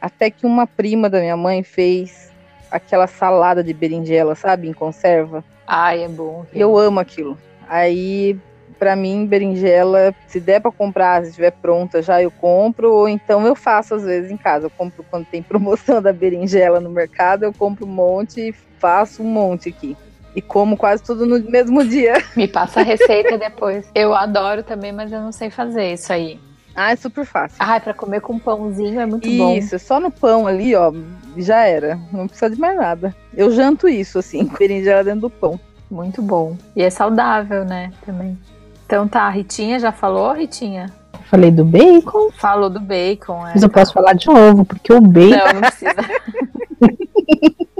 [SPEAKER 4] até que uma prima da minha mãe fez aquela salada de berinjela, sabe, em conserva.
[SPEAKER 1] Ai, é bom.
[SPEAKER 4] Eu amo aquilo. Aí, pra mim, berinjela, se der pra comprar, se estiver pronta já, eu compro, ou então eu faço às vezes em casa. Eu compro quando tem promoção da berinjela no mercado, eu compro um monte e faço um monte aqui. E como quase tudo no mesmo dia.
[SPEAKER 1] Me passa a receita depois. Eu adoro também, mas eu não sei fazer isso aí.
[SPEAKER 4] Ah, é super fácil.
[SPEAKER 1] Ai, pra comer com pãozinho é muito bom.
[SPEAKER 4] Isso, só no pão ali, ó, já era. Não precisa de mais nada. Eu janto isso, assim, berinjela dentro do pão.
[SPEAKER 1] Muito bom. E é saudável, né, também. Então tá, a Ritinha já falou, Ritinha?
[SPEAKER 2] Falei do bacon,
[SPEAKER 1] Falou do bacon, é.
[SPEAKER 2] mas eu posso falar de novo, porque o bacon.
[SPEAKER 1] Não, não precisa.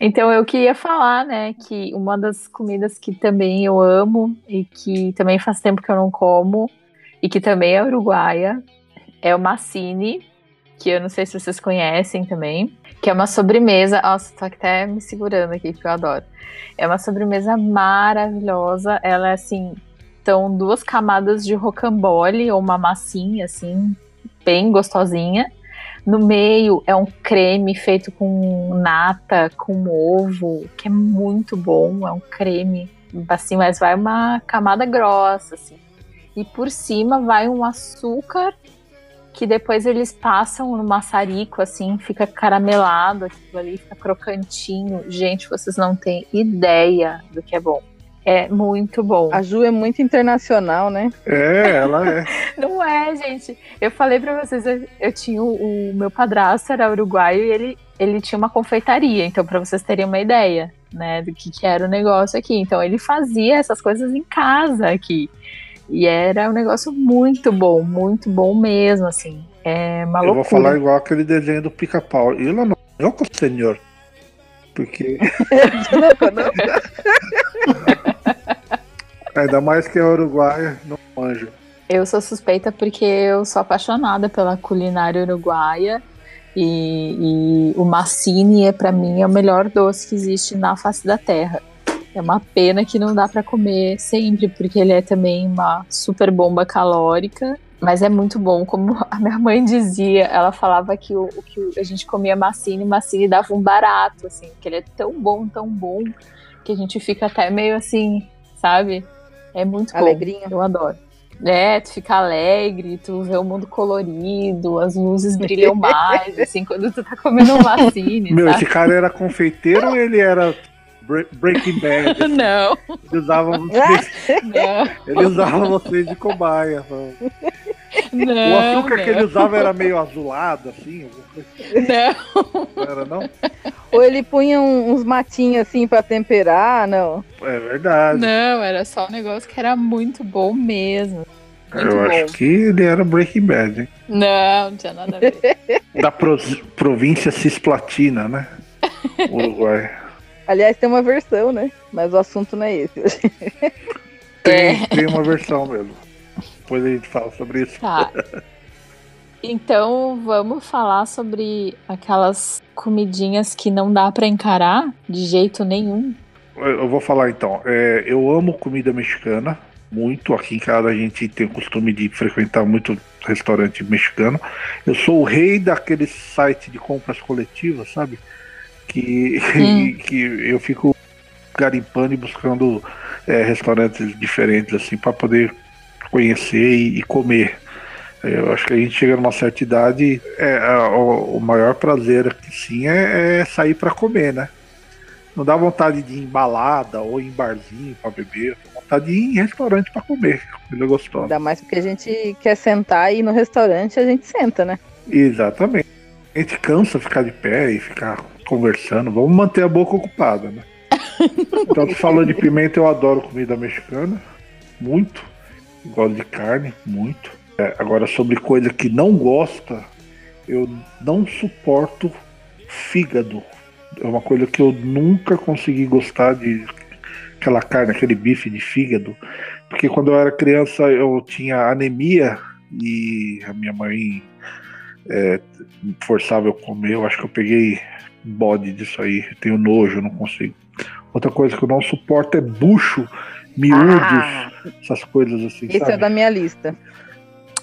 [SPEAKER 1] então eu queria falar, né, que uma das comidas que também eu amo e que também faz tempo que eu não como e que também é uruguaia é o massini, que eu não sei se vocês conhecem também, que é uma sobremesa. Nossa, tô até me segurando aqui, porque eu adoro. É uma sobremesa maravilhosa. Ela é assim, são duas camadas de rocambole ou uma massinha assim, bem gostosinha. No meio é um creme feito com nata, com ovo, que é muito bom. É um creme, assim, mas vai uma camada grossa, assim. E por cima vai um açúcar que depois eles passam no maçarico, assim, fica caramelado, aquilo ali fica crocantinho. Gente, vocês não têm ideia do que é bom. É muito bom.
[SPEAKER 4] A Ju é muito internacional, né?
[SPEAKER 3] É, ela é.
[SPEAKER 1] Não é, gente. Eu falei pra vocês, eu, eu tinha o, o meu padrasto era uruguaio e ele, ele tinha uma confeitaria, então pra vocês terem uma ideia, né, do que, que era o negócio aqui. Então ele fazia essas coisas em casa aqui. E era um negócio muito bom, muito bom mesmo, assim. É uma
[SPEAKER 3] Eu
[SPEAKER 1] loucura.
[SPEAKER 3] vou falar igual aquele desenho do pica-pau. Eu não eu com o senhor. Porque ainda mais que é uruguaia, não manjo.
[SPEAKER 1] Eu sou suspeita porque eu sou apaixonada pela culinária uruguaia e, e o massini é para mim é o melhor doce que existe na face da terra. É uma pena que não dá para comer sempre porque ele é também uma super bomba calórica, mas é muito bom, como a minha mãe dizia, ela falava que o, o que a gente comia massini, massini dava um barato assim, que ele é tão bom, tão bom que a gente fica até meio assim, sabe? É muito bom.
[SPEAKER 4] Alegrinho.
[SPEAKER 1] Eu adoro. É, tu fica alegre, tu vê o mundo colorido, as luzes brilham mais, assim, quando tu tá comendo um massini,
[SPEAKER 3] Meu,
[SPEAKER 1] sabe?
[SPEAKER 3] esse cara era confeiteiro ou ele era Bre- Breaking Bad? assim?
[SPEAKER 1] Não,
[SPEAKER 3] Ele usava vocês,
[SPEAKER 1] não,
[SPEAKER 3] ele usava vocês de cobaia. sabe?
[SPEAKER 1] Não.
[SPEAKER 3] O açúcar
[SPEAKER 1] não,
[SPEAKER 3] que ele usava era meio azulado, assim. coisa-
[SPEAKER 1] Não,
[SPEAKER 3] Não era, não?
[SPEAKER 4] Ou ele punha um- uns matinhos assim pra temperar, não.
[SPEAKER 3] É verdade.
[SPEAKER 1] não, era só um negócio que era muito bom mesmo. Muito
[SPEAKER 3] Eu
[SPEAKER 1] bom.
[SPEAKER 3] acho que ele era Breaking Bad, hein?
[SPEAKER 1] Não, não tinha nada a ver.
[SPEAKER 3] Da pro- província Cisplatina, né? Uruguai.
[SPEAKER 4] Aliás, tem uma versão, né? Mas o assunto não é esse.
[SPEAKER 3] Tem, tem uma versão mesmo. Depois a gente fala sobre isso.
[SPEAKER 1] Tá. Então vamos falar sobre aquelas comidinhas que não dá pra encarar de jeito nenhum.
[SPEAKER 3] Eu vou falar então. É, eu amo comida mexicana, muito. Aqui em casa a gente tem o costume de frequentar muito restaurante mexicano. Eu sou o rei daquele site de compras coletivas, sabe? Que,
[SPEAKER 1] Hum.
[SPEAKER 3] que eu fico garimpando e buscando é, restaurantes diferentes assim para poder conhecer e, e comer. Eu acho que a gente chega numa certa idade, é, a- o, o maior prazer aqui sim é, é sair para comer, né? Não dá vontade de ir em balada ou em barzinho para beber, dá vontade de ir em restaurante para comer, coisa gostosa.
[SPEAKER 4] Ainda mais porque a gente quer sentar e ir no restaurante a gente senta, né?
[SPEAKER 3] Exatamente. A gente cansa ficar de pé e ficar conversando, vamos manter a boca ocupada, né? Então, falou de pimenta, eu adoro comida mexicana, muito. Gosto de carne, muito. É, agora, sobre coisa que não gosta, eu não suporto fígado. É uma coisa que eu nunca consegui gostar de aquela carne, aquele bife de fígado, porque quando eu era criança eu tinha anemia e a minha mãe é, forçava eu comer, eu acho que eu peguei bode disso aí, tenho nojo, não consigo. Outra coisa que eu não suporto é bucho, miúdos, ah, essas coisas assim.
[SPEAKER 4] Esse é
[SPEAKER 3] sabe?
[SPEAKER 4] é da minha lista.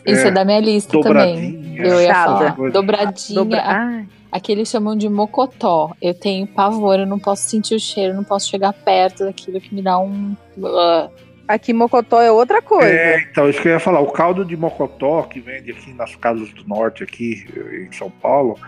[SPEAKER 1] Isso é, é da minha lista também. Eu ia falar. Dobradinha. Dobra... Aqui eles chamam de mocotó. Eu tenho pavor, eu não posso sentir o cheiro, não posso chegar perto daquilo que me dá um.
[SPEAKER 4] Aqui mocotó é outra coisa. É,
[SPEAKER 3] então, isso que eu ia falar. O caldo de mocotó que vende aqui nas casas do norte, aqui em São Paulo,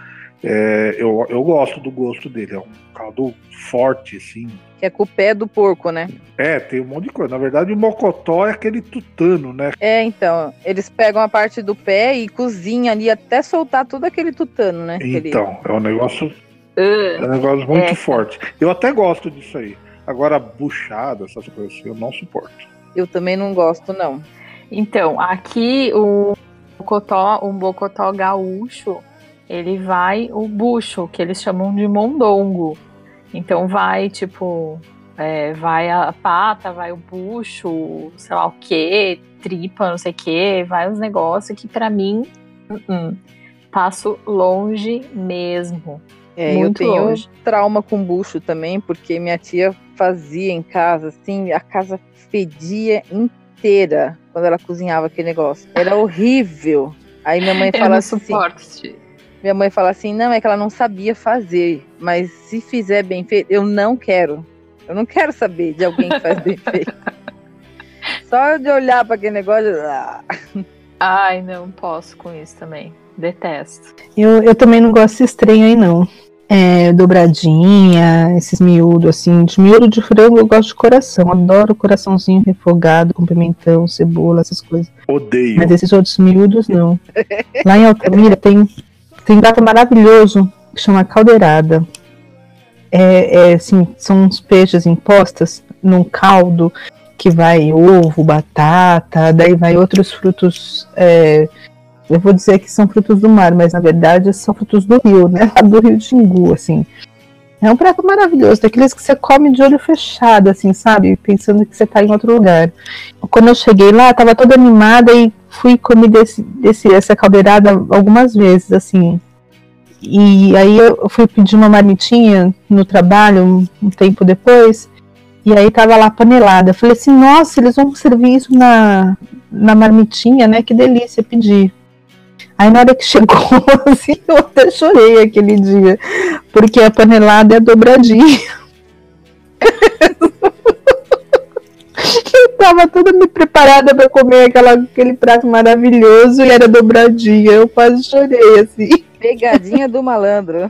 [SPEAKER 3] é, eu, eu gosto do gosto dele. É um caldo forte, assim.
[SPEAKER 4] Que é com o pé do porco, né?
[SPEAKER 3] É, tem um monte de coisa. Na verdade, o mocotó é aquele tutano, né?
[SPEAKER 4] É, então. Eles pegam a parte do pé e cozinham ali até soltar todo aquele tutano, né?
[SPEAKER 3] Então, é um negócio. É um negócio muito é. forte. Eu até gosto disso aí. Agora, buchada, essas coisas assim, eu não suporto.
[SPEAKER 4] Eu também não gosto, não.
[SPEAKER 1] Então, aqui o bocotó, um bocotó gaúcho, ele vai o bucho, que eles chamam de mondongo. Então vai, tipo, é, vai a pata, vai o bucho, sei lá o que, tripa, não sei o que, vai os negócios que para mim, uh -uh, passo longe mesmo.
[SPEAKER 4] É, eu tenho longe. trauma com bucho também, porque minha tia fazia em casa, assim, a casa fedia inteira quando ela cozinhava aquele negócio. Era horrível. Aí minha mãe fala assim. Suporte. Minha mãe fala assim: não, é que ela não sabia fazer, mas se fizer bem feito, eu não quero. Eu não quero saber de alguém que faz bem feito. Só de olhar para aquele negócio. Ah.
[SPEAKER 1] Ai, não posso com isso também. Detesto.
[SPEAKER 2] Eu, eu também não gosto desse trem aí, não é, dobradinha, esses miúdos assim, de miúdo de frango eu gosto de coração, adoro coraçãozinho refogado com pimentão, cebola, essas coisas.
[SPEAKER 3] Odeio.
[SPEAKER 2] Mas esses outros miúdos não. Lá em Altamira tem tem prato maravilhoso que chama caldeirada. É, é assim, são uns peixes impostos num caldo que vai ovo, batata, daí vai outros frutos é, eu vou dizer que são frutos do mar, mas na verdade são frutos do rio, né? Do rio Xingu, assim. É um prato maravilhoso, daqueles que você come de olho fechado, assim, sabe? Pensando que você tá em outro lugar. Quando eu cheguei lá, tava toda animada e fui comer desse, desse, essa caldeirada algumas vezes, assim. E aí eu fui pedir uma marmitinha no trabalho um, um tempo depois, e aí tava lá panelada. Falei assim, nossa, eles vão servir isso na, na marmitinha, né? Que delícia pedir. Aí na hora que chegou, assim, eu até chorei aquele dia, porque a panelada é dobradinha. eu tava toda me preparada para comer aquela, aquele prato maravilhoso e era dobradinha. Eu quase chorei, assim.
[SPEAKER 4] Pegadinha do malandro.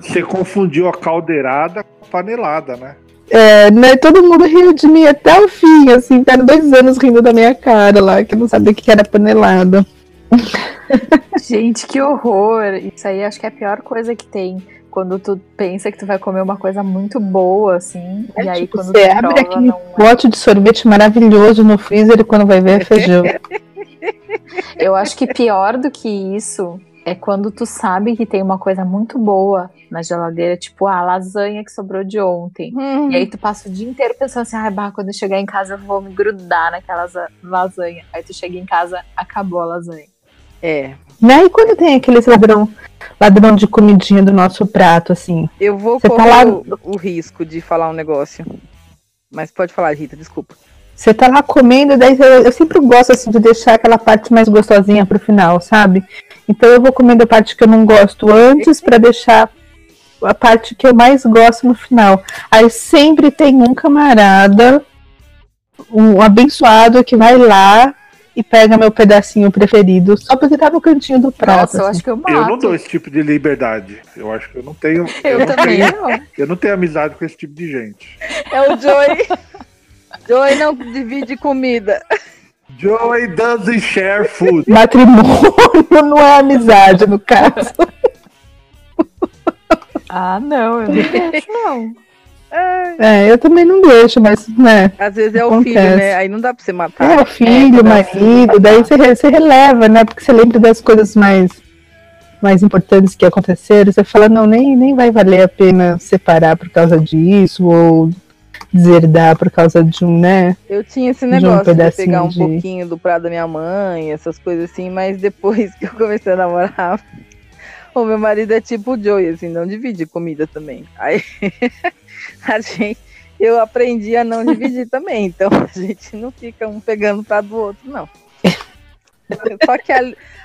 [SPEAKER 3] Você confundiu a caldeirada com a panelada, né?
[SPEAKER 2] É, né, todo mundo riu de mim até o fim, assim, tá dois anos rindo da minha cara lá, que eu não sabia o que era panelada.
[SPEAKER 1] Gente, que horror! Isso aí acho que é a pior coisa que tem. Quando tu pensa que tu vai comer uma coisa muito boa, assim, é, e aí tipo, quando
[SPEAKER 2] você tu abre aquele não é. pote é. de sorvete maravilhoso no freezer e quando vai ver é feijão.
[SPEAKER 1] Eu acho que pior do que isso é quando tu sabe que tem uma coisa muito boa na geladeira, tipo a lasanha que sobrou de ontem. Hum. E aí tu passa o dia inteiro pensando assim, ah, bah, quando eu chegar em casa eu vou me grudar naquela lasanha. Aí tu chega em casa, acabou a lasanha.
[SPEAKER 4] É.
[SPEAKER 2] Né? E quando tem aqueles ladrão, ladrão de comidinha do nosso prato, assim?
[SPEAKER 4] Eu vou correr tá lá... o, o risco de falar um negócio. Mas pode falar, Rita, desculpa.
[SPEAKER 2] Você tá lá comendo, daí eu, eu, sempre gosto assim de deixar aquela parte mais gostosinha pro final, sabe? Então eu vou comendo a parte que eu não gosto antes para deixar a parte que eu mais gosto no final. Aí sempre tem um camarada, um abençoado que vai lá e pega meu pedacinho preferido só porque tá no cantinho do prato. Nossa,
[SPEAKER 1] eu assim. acho que eu mato.
[SPEAKER 3] Eu não dou esse tipo de liberdade. Eu acho que eu não tenho.
[SPEAKER 1] Eu,
[SPEAKER 3] eu
[SPEAKER 1] também
[SPEAKER 3] tenho,
[SPEAKER 1] não.
[SPEAKER 3] Eu não tenho amizade com esse tipo de gente.
[SPEAKER 4] É o Joey. Joey não divide comida.
[SPEAKER 3] Joey doesn't share food.
[SPEAKER 2] Matrimônio não é amizade, no caso.
[SPEAKER 1] Ah, não, eu não deixo, não.
[SPEAKER 2] É, eu também não deixo, mas, né?
[SPEAKER 4] Às vezes é o filho, né? Aí não dá pra você matar.
[SPEAKER 2] É, o filho, é, o marido, daí você, você releva, né? Porque você lembra das coisas mais, mais importantes que aconteceram. Você fala, não, nem, nem vai valer a pena separar por causa disso, ou deserdar por causa de um, né?
[SPEAKER 4] Eu tinha esse
[SPEAKER 2] um
[SPEAKER 4] negócio de,
[SPEAKER 2] pedacinho
[SPEAKER 4] pegar um
[SPEAKER 2] de-
[SPEAKER 4] pouquinho do prato da minha mãe, essas coisas assim, mas depois que eu comecei a namorar, o meu marido é tipo o Joey, assim, não divide comida também. Aí a gente, eu aprendi a não dividir também, então a gente não fica um pegando o prato do outro, não. Só que a,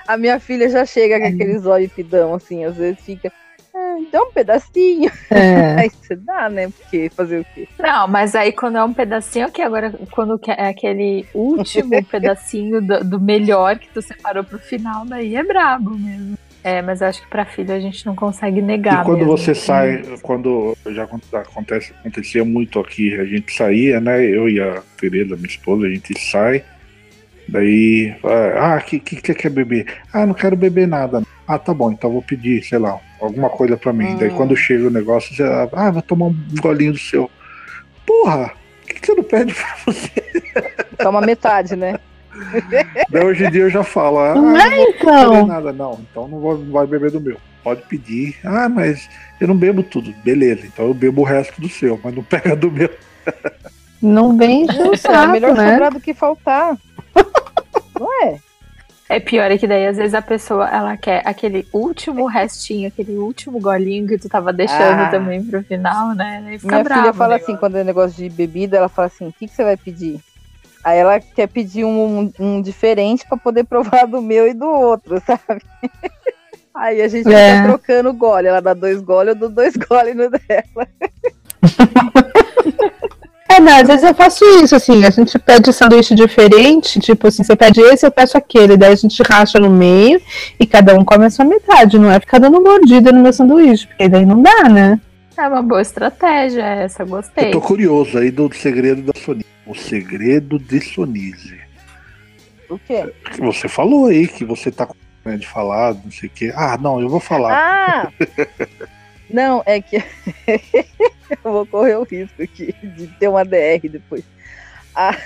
[SPEAKER 4] a minha filha já chega com aqueles olhos pidão, assim, às vezes fica. Ah, dá um pedacinho.
[SPEAKER 2] É.
[SPEAKER 4] Aí você dá, né? Porque fazer o quê?
[SPEAKER 1] Não, mas aí quando é um pedacinho, ok, agora quando que- é aquele último pedacinho do, do melhor que tu separou pro final, daí é brabo mesmo. É, mas acho que pra filho a gente não consegue negar.
[SPEAKER 3] E quando
[SPEAKER 1] mesmo.
[SPEAKER 3] você sai, quando já acon- acontece, acontecia muito aqui, a gente saía, né? Eu e a Tereza, minha esposa, a gente sai. Daí, ah, o que, que que você quer beber? Ah, não quero beber nada. Ah, tá bom, então vou pedir, sei lá, alguma coisa pra mim.
[SPEAKER 4] Hum.
[SPEAKER 3] Daí quando chega o negócio, você, ah, vou tomar um golinho do seu. Porra, por que, que você não pede pra você?
[SPEAKER 4] Toma metade, né?
[SPEAKER 3] Daí hoje em dia eu já falo, ah,
[SPEAKER 2] Não
[SPEAKER 3] não
[SPEAKER 2] é,
[SPEAKER 3] beber
[SPEAKER 2] então?
[SPEAKER 3] nada, não. Então não vou- não vai beber do meu. Pode pedir. Ah, mas eu não bebo tudo. Beleza, então eu bebo o resto do seu, mas não pega do meu.
[SPEAKER 2] Não vem
[SPEAKER 4] É melhor
[SPEAKER 2] né?
[SPEAKER 4] sobrar do que faltar. Não é?
[SPEAKER 1] É pior é que daí às vezes a pessoa ela quer aquele último restinho, aquele último golinho que tu tava deixando
[SPEAKER 4] Ah.
[SPEAKER 1] também pro final, né? Aí fica
[SPEAKER 4] Minha
[SPEAKER 1] bravo,
[SPEAKER 4] filha fala assim, quando é negócio de bebida, ela fala assim, o que, que você vai pedir? Aí ela quer pedir um, um- diferente pra poder provar do meu e do outro, sabe? Aí a gente
[SPEAKER 2] É.
[SPEAKER 4] fica trocando gole. Ela dá dois goles, eu dou dois goles no dela.
[SPEAKER 2] É, não, às vezes eu faço isso, assim, a gente pede sanduíche diferente, tipo assim, você pede esse, eu peço aquele, daí a gente racha no meio e cada um come a sua metade, não é ficar dando mordida no meu sanduíche, porque daí não dá, né?
[SPEAKER 1] É uma boa estratégia essa, gostei.
[SPEAKER 3] Eu tô curioso aí do segredo da Sonise. O segredo de Sonise.
[SPEAKER 4] O quê?
[SPEAKER 3] Que Você falou aí que você tá com medo de falar, não sei o quê. Ah, não, eu vou falar.
[SPEAKER 4] Ah! Não, é que eu vou correr o risco aqui de ter uma DR depois. A,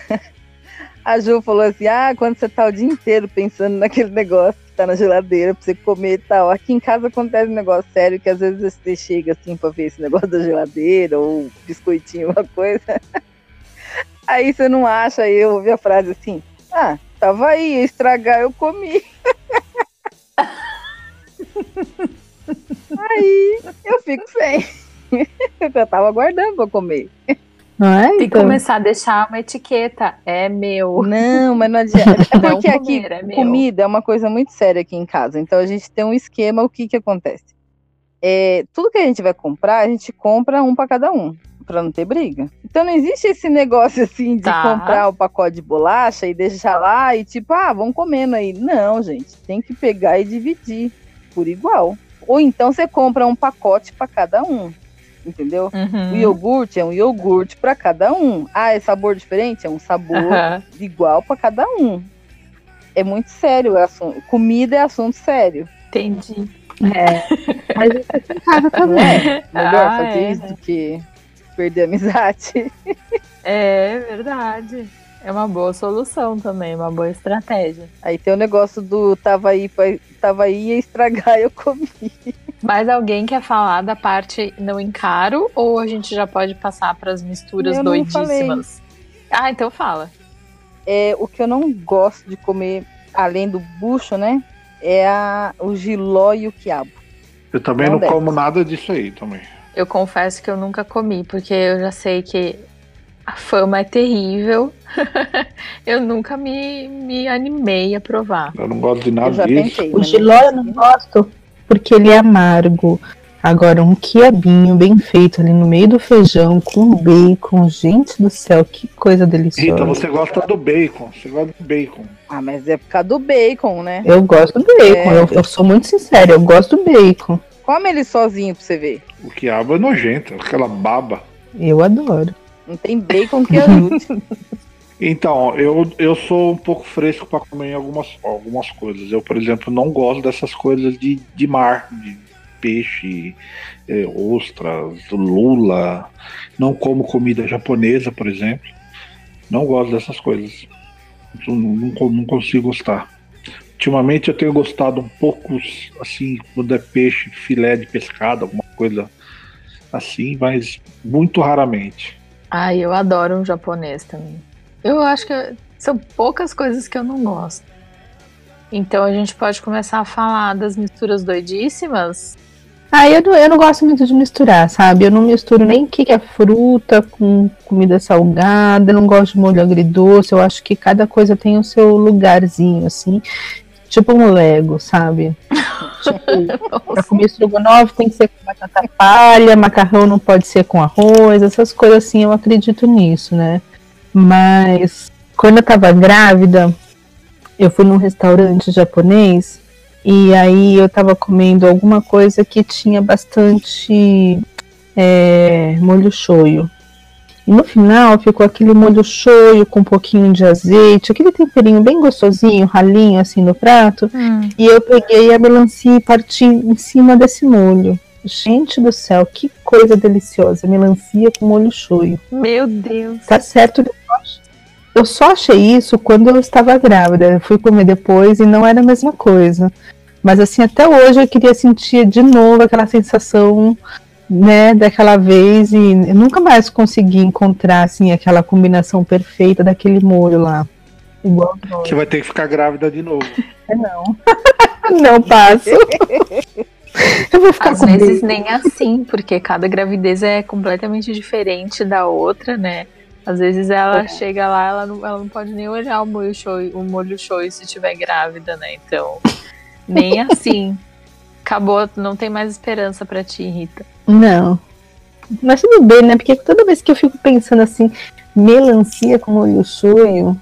[SPEAKER 4] a Ju falou assim: ah, quando você tá o dia inteiro pensando naquele negócio tá na geladeira pra você comer e tal. Aqui em casa acontece um negócio sério que às vezes você chega assim pra ver esse negócio da geladeira ou biscoitinho, uma coisa. Aí você não acha, aí eu ouvi a frase assim: ah, tava aí, ia estragar, eu comi. Aí eu fico sem. Eu tava aguardando pra comer.
[SPEAKER 2] Não é?
[SPEAKER 1] Tem que
[SPEAKER 2] Então,
[SPEAKER 1] começar a deixar uma etiqueta. É meu.
[SPEAKER 4] Não, mas não adianta. É
[SPEAKER 1] Não
[SPEAKER 4] porque aqui
[SPEAKER 1] comer, é
[SPEAKER 4] comida é uma coisa muito séria aqui em casa. Então a gente tem um esquema, o que que acontece? É, tudo que a gente vai comprar, a gente compra um pra cada um, pra não ter briga. Então não existe esse negócio assim de
[SPEAKER 1] Tá.
[SPEAKER 4] comprar o pacote de bolacha e deixar lá e tipo, ah, vamos comendo aí. Não, gente, tem que pegar e dividir por igual. Ou então você compra um pacote pra cada um, entendeu?
[SPEAKER 1] Uhum.
[SPEAKER 4] O iogurte é um iogurte pra cada um. Ah, é sabor diferente? É um sabor
[SPEAKER 1] Aham.
[SPEAKER 4] igual pra cada um. É muito sério o assunto. Comida é assunto sério.
[SPEAKER 1] Entendi.
[SPEAKER 2] é. Mas isso aqui em casa
[SPEAKER 4] Não
[SPEAKER 2] também.
[SPEAKER 4] é? Melhor
[SPEAKER 1] Ah,
[SPEAKER 4] fazer
[SPEAKER 1] é.
[SPEAKER 4] isso do que perder a amizade.
[SPEAKER 1] É verdade. É uma boa solução também, uma boa estratégia.
[SPEAKER 4] Aí tem o negócio do tava aí, tava aí ia estragar, eu comi.
[SPEAKER 1] Mas alguém quer falar da parte não encaro ou a gente já pode passar para as misturas
[SPEAKER 4] Eu
[SPEAKER 1] doidíssimas? Ah, então fala.
[SPEAKER 4] É, o que eu não gosto de comer, além do bucho, né? É a, o giló e o quiabo.
[SPEAKER 3] Eu também
[SPEAKER 4] Não
[SPEAKER 3] não, como nada disso aí também.
[SPEAKER 1] Eu confesso que eu nunca comi, porque eu já sei que a fama é terrível. eu nunca me, me animei a provar.
[SPEAKER 3] Eu não gosto de nada disso.
[SPEAKER 4] tentei.
[SPEAKER 2] O giló eu não gosto porque ele é amargo. Agora, um quiabinho bem feito ali no meio do feijão, com bacon. Gente do céu, que coisa deliciosa.
[SPEAKER 3] Rita, você gosta do bacon. Você gosta do bacon.
[SPEAKER 4] Ah, mas é por causa do bacon, né?
[SPEAKER 2] Eu gosto do bacon,
[SPEAKER 4] É.
[SPEAKER 2] eu, eu sou muito sincera, eu gosto do bacon.
[SPEAKER 4] Come ele sozinho pra você ver.
[SPEAKER 3] O quiabo é nojento, aquela baba.
[SPEAKER 2] Eu adoro.
[SPEAKER 4] Não tem bacon que ajude.
[SPEAKER 3] Então, eu, eu sou um pouco fresco para comer algumas, algumas coisas. Eu, por exemplo, não gosto dessas coisas de, de mar, de peixe, eh, ostras, lula. Não como comida japonesa, por exemplo. Não gosto dessas coisas. Não, não, não consigo gostar. Ultimamente eu tenho gostado um pouco, assim, quando é peixe, filé de pescado, alguma coisa assim, mas muito raramente.
[SPEAKER 1] Ai, eu adoro um japonês também. Eu acho que são poucas coisas que eu não gosto. Então a gente pode começar a falar das misturas doidíssimas.
[SPEAKER 2] Ah, eu não, eu não gosto muito de misturar, sabe? Eu não misturo nem o que é fruta com comida salgada, eu não gosto de molho agridoce, eu acho que cada coisa tem o seu lugarzinho, assim. Tipo um Lego, sabe? tipo, pra comer estrogonofe tem que ser com batata palha, macarrão não pode ser com arroz, essas coisas assim, eu acredito nisso, né? Mas quando eu tava grávida, eu fui num restaurante japonês e aí eu tava comendo alguma coisa que tinha bastante é, molho shoyu. E no final ficou aquele molho shoyu com um pouquinho de azeite, aquele temperinho bem gostosinho, ralinho assim no prato.
[SPEAKER 1] Hum.
[SPEAKER 2] E eu peguei a melancia e parti em cima desse molho. Gente do céu, que coisa deliciosa. Melancia com molho shoyu.
[SPEAKER 1] Meu Deus.
[SPEAKER 2] Tá certo eu só achei isso quando eu estava grávida. Eu fui comer depois e não era a mesma coisa. Mas assim, até hoje eu queria sentir de novo aquela sensação, né, daquela vez e eu nunca mais consegui encontrar assim aquela combinação perfeita daquele molho lá. Igual
[SPEAKER 3] Você vai ter que ficar grávida de novo.
[SPEAKER 2] não. não passo. eu vou ficar
[SPEAKER 1] Às
[SPEAKER 2] com
[SPEAKER 1] vezes
[SPEAKER 2] medo.
[SPEAKER 1] nem assim, porque cada gravidez é completamente diferente da outra, né? Às vezes ela
[SPEAKER 2] É.
[SPEAKER 1] chega lá, ela não, ela não pode nem olhar o molho show, o molho show se estiver grávida, né? Então, nem assim. Acabou, não tem mais esperança pra ti, Rita.
[SPEAKER 2] Não. Mas tudo bem, né? Porque toda vez que eu fico pensando assim, melancia com molho shoyu,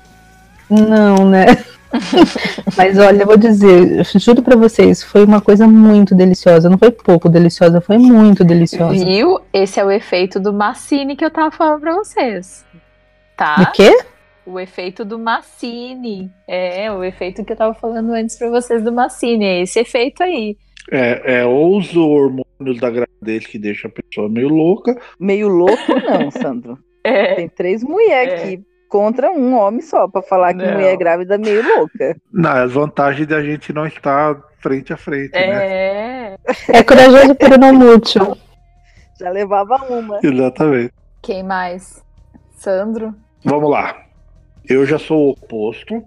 [SPEAKER 2] não, né? Mas olha, eu vou dizer, eu juro pra vocês, foi uma coisa muito deliciosa. Não foi pouco deliciosa, foi muito deliciosa.
[SPEAKER 1] Viu? Esse é o efeito do Massini que eu tava falando pra vocês.
[SPEAKER 2] O
[SPEAKER 1] Tá?
[SPEAKER 2] quê?
[SPEAKER 1] O efeito do Massini. É, o efeito que eu tava falando antes pra vocês do Massini. É esse efeito aí.
[SPEAKER 3] É, é ou os hormônios da gravidez que deixa a pessoa meio louca,
[SPEAKER 4] Meio louco, não, Sandro.
[SPEAKER 1] É.
[SPEAKER 4] Tem três mulheres
[SPEAKER 1] É.
[SPEAKER 4] aqui contra um homem só, pra falar que
[SPEAKER 1] Não.
[SPEAKER 4] mulher grávida é meio louca.
[SPEAKER 3] não, as vantagens da gente não estar frente a frente, né?
[SPEAKER 1] É.
[SPEAKER 2] É corajoso por não mútil.
[SPEAKER 4] Já levava uma.
[SPEAKER 3] Exatamente.
[SPEAKER 1] Quem mais? Sandro?
[SPEAKER 3] Vamos lá. Eu já sou o oposto.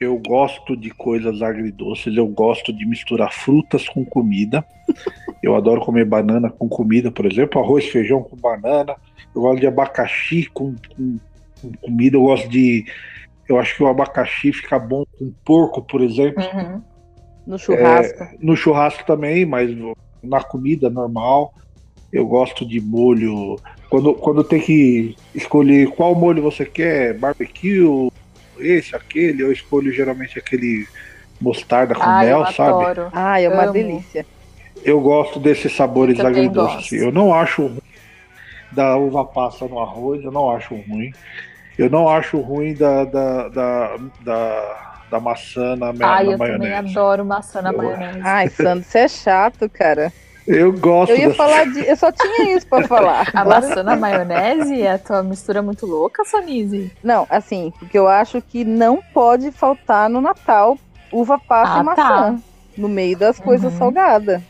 [SPEAKER 3] Eu gosto de coisas agridoces, eu gosto de misturar frutas com comida. Eu adoro comer banana com comida, por exemplo, arroz, feijão com banana. Eu gosto de abacaxi com, com- com comida. Eu gosto de. Eu acho que o abacaxi fica bom com porco, por exemplo.
[SPEAKER 1] Uhum.
[SPEAKER 4] No churrasco.
[SPEAKER 3] No churrasco também, mas na comida normal. Eu gosto de molho. Quando, quando tem que escolher qual molho você quer, barbecue, esse, aquele, eu escolho geralmente aquele mostarda com
[SPEAKER 1] Ai,
[SPEAKER 3] mel,
[SPEAKER 1] eu
[SPEAKER 3] sabe?
[SPEAKER 1] adoro.
[SPEAKER 4] Ai, é uma
[SPEAKER 1] Amo.
[SPEAKER 4] delícia.
[SPEAKER 3] Eu gosto desses sabores agridoces. Eu não acho ruim da uva passa no arroz, eu não acho ruim. Eu não acho ruim da, da, da, da, da maçã na, ma-
[SPEAKER 1] Ai,
[SPEAKER 3] na
[SPEAKER 1] eu também
[SPEAKER 3] maionese.
[SPEAKER 1] adoro maçã na
[SPEAKER 3] Eu-
[SPEAKER 1] maionese.
[SPEAKER 4] Ai, Sandro, você é chato, cara.
[SPEAKER 3] Eu gosto
[SPEAKER 4] Eu ia
[SPEAKER 3] dessa-
[SPEAKER 4] falar de. Eu só tinha isso pra falar.
[SPEAKER 1] A
[SPEAKER 4] Agora-
[SPEAKER 1] maçã na maionese é a tua mistura muito louca, Sonise?
[SPEAKER 4] Não, assim, porque eu acho que não pode faltar no Natal uva passa
[SPEAKER 1] Ah,
[SPEAKER 4] e maçã.
[SPEAKER 1] tá.
[SPEAKER 4] No meio das coisas
[SPEAKER 1] Uhum.
[SPEAKER 4] salgadas.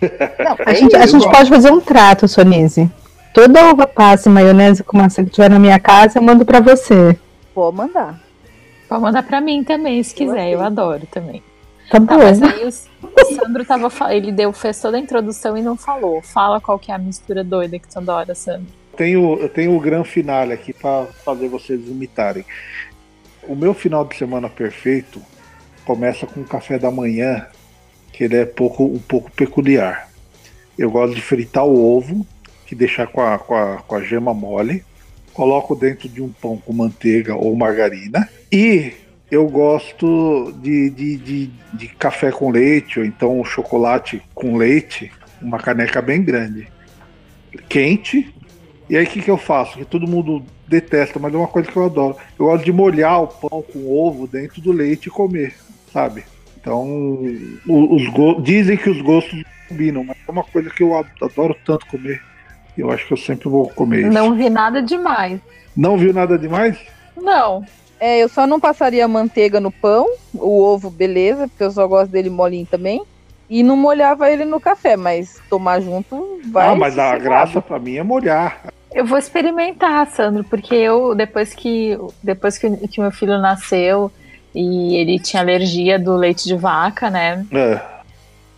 [SPEAKER 4] Não,
[SPEAKER 2] A gente, a gente pode fazer um trato, Sonise. Toda uva passa e maionese com massa que tiver na minha casa, eu mando pra você.
[SPEAKER 4] Pode mandar.
[SPEAKER 1] Pode mandar pra mim também, se quiser. Eu,
[SPEAKER 4] aceito.
[SPEAKER 1] adoro também.
[SPEAKER 2] Tá
[SPEAKER 1] Tá,
[SPEAKER 2] bom.
[SPEAKER 1] mas aí o, o Sandro tava, ele deu, fez toda a introdução e não falou. Fala qual que é a mistura doida que tu adora, Sandro.
[SPEAKER 3] tenho, eu tenho o grande finale aqui para fazer vocês imitarem. O meu final de semana perfeito começa com o café da manhã, que ele é pouco, um pouco peculiar. Eu gosto de fritar o ovo, que deixar com a, com, a, com a gema mole, coloco dentro de um pão com manteiga ou margarina e eu gosto de, de, de, de café com leite, ou então chocolate com leite, uma caneca bem grande, quente, e aí o que, que eu faço? Que todo mundo detesta, mas é uma coisa que eu adoro. Eu gosto de molhar o pão com ovo dentro do leite e comer, sabe? Então, os go- dizem que os gostos combinam, mas é uma coisa que eu ad- adoro tanto comer. Eu acho que eu sempre vou comer isso.
[SPEAKER 1] Não vi nada demais.
[SPEAKER 3] Não viu nada demais?
[SPEAKER 1] Não.
[SPEAKER 4] É, eu só não passaria manteiga no pão, o ovo, beleza, porque eu só gosto dele molinho também. E não molhava ele no café, mas tomar junto vai.
[SPEAKER 3] ah, mas a graça pra mim é molhar.
[SPEAKER 1] Eu vou experimentar, Sandro, porque eu, depois que, depois que, que meu filho nasceu e ele tinha alergia do leite de vaca, né?
[SPEAKER 3] É.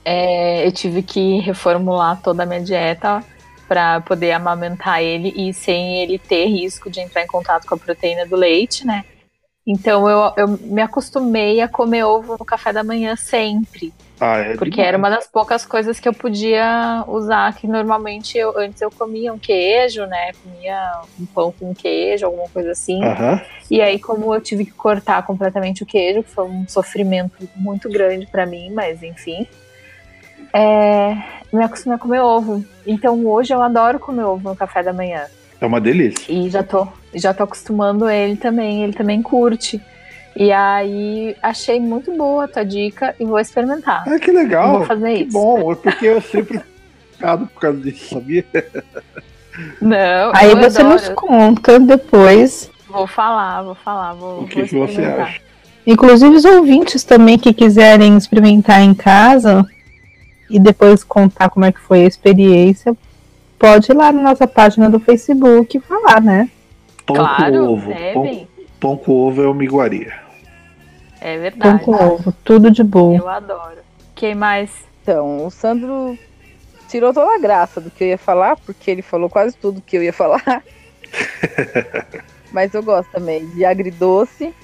[SPEAKER 1] É, eu tive que reformular toda a minha dieta para poder amamentar ele e sem ele ter risco de entrar em contato com a proteína do leite, né? Então eu, eu me acostumei a comer ovo no café da manhã sempre.
[SPEAKER 3] Ah, é
[SPEAKER 1] Porque
[SPEAKER 3] demais.
[SPEAKER 1] era uma das poucas coisas que eu podia usar, que normalmente eu, antes eu comia um queijo, né? Comia um pão com queijo, alguma coisa assim.
[SPEAKER 3] Aham.
[SPEAKER 1] E aí, como eu tive que cortar completamente o queijo, que foi um sofrimento muito grande pra mim, mas enfim. É, me acostumei a comer ovo. Então hoje eu adoro comer ovo no café da manhã.
[SPEAKER 3] É uma delícia.
[SPEAKER 1] E já tô, já tô acostumando ele também, ele também curte. E aí achei muito boa a tua dica e vou experimentar.
[SPEAKER 3] Ah, que legal.
[SPEAKER 1] Vou fazer
[SPEAKER 3] que
[SPEAKER 1] isso.
[SPEAKER 3] bom. É porque eu sempre ficado por causa disso, sabia?
[SPEAKER 1] Não,
[SPEAKER 2] Aí
[SPEAKER 1] eu
[SPEAKER 2] você
[SPEAKER 1] adoro.
[SPEAKER 2] nos conta depois.
[SPEAKER 1] Vou falar, vou falar, vou,
[SPEAKER 3] O que,
[SPEAKER 1] vou
[SPEAKER 3] que você acha?
[SPEAKER 2] Inclusive os ouvintes também que quiserem experimentar em casa e depois contar como é que foi a experiência, pode ir lá na nossa página do Facebook e falar, né?
[SPEAKER 3] Pão
[SPEAKER 1] Claro,
[SPEAKER 3] com ovo. Pão,
[SPEAKER 1] devem.
[SPEAKER 3] pão com ovo é uma iguaria.
[SPEAKER 1] É
[SPEAKER 2] Pão
[SPEAKER 1] verdade.
[SPEAKER 2] com ovo, tudo de bom.
[SPEAKER 1] Eu adoro. Quem mais?
[SPEAKER 4] Então, o Sandro tirou toda a graça do que eu ia falar, porque ele falou quase tudo que eu ia falar. Mas eu gosto também de agridoce.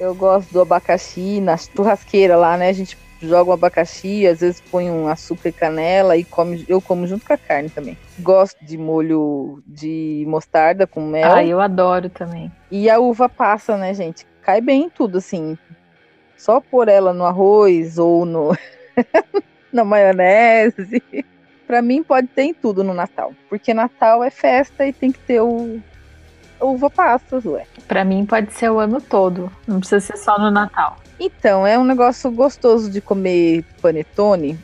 [SPEAKER 4] Eu gosto do abacaxi na churrasqueira lá, né? A gente joga um abacaxi, às vezes põe um açúcar e canela e come, eu como junto com a carne também. Gosto de molho de mostarda com mel.
[SPEAKER 1] Ah, eu adoro também.
[SPEAKER 4] E a uva passa, né, gente? Cai bem em tudo, assim. Só pôr ela no arroz ou no na maionese. Pra mim pode ter em tudo no Natal, porque Natal é festa e tem que ter o uva passas, ué.
[SPEAKER 1] Pra mim pode ser o ano todo. Não precisa ser só no Natal.
[SPEAKER 4] Então, é um negócio gostoso de comer panetone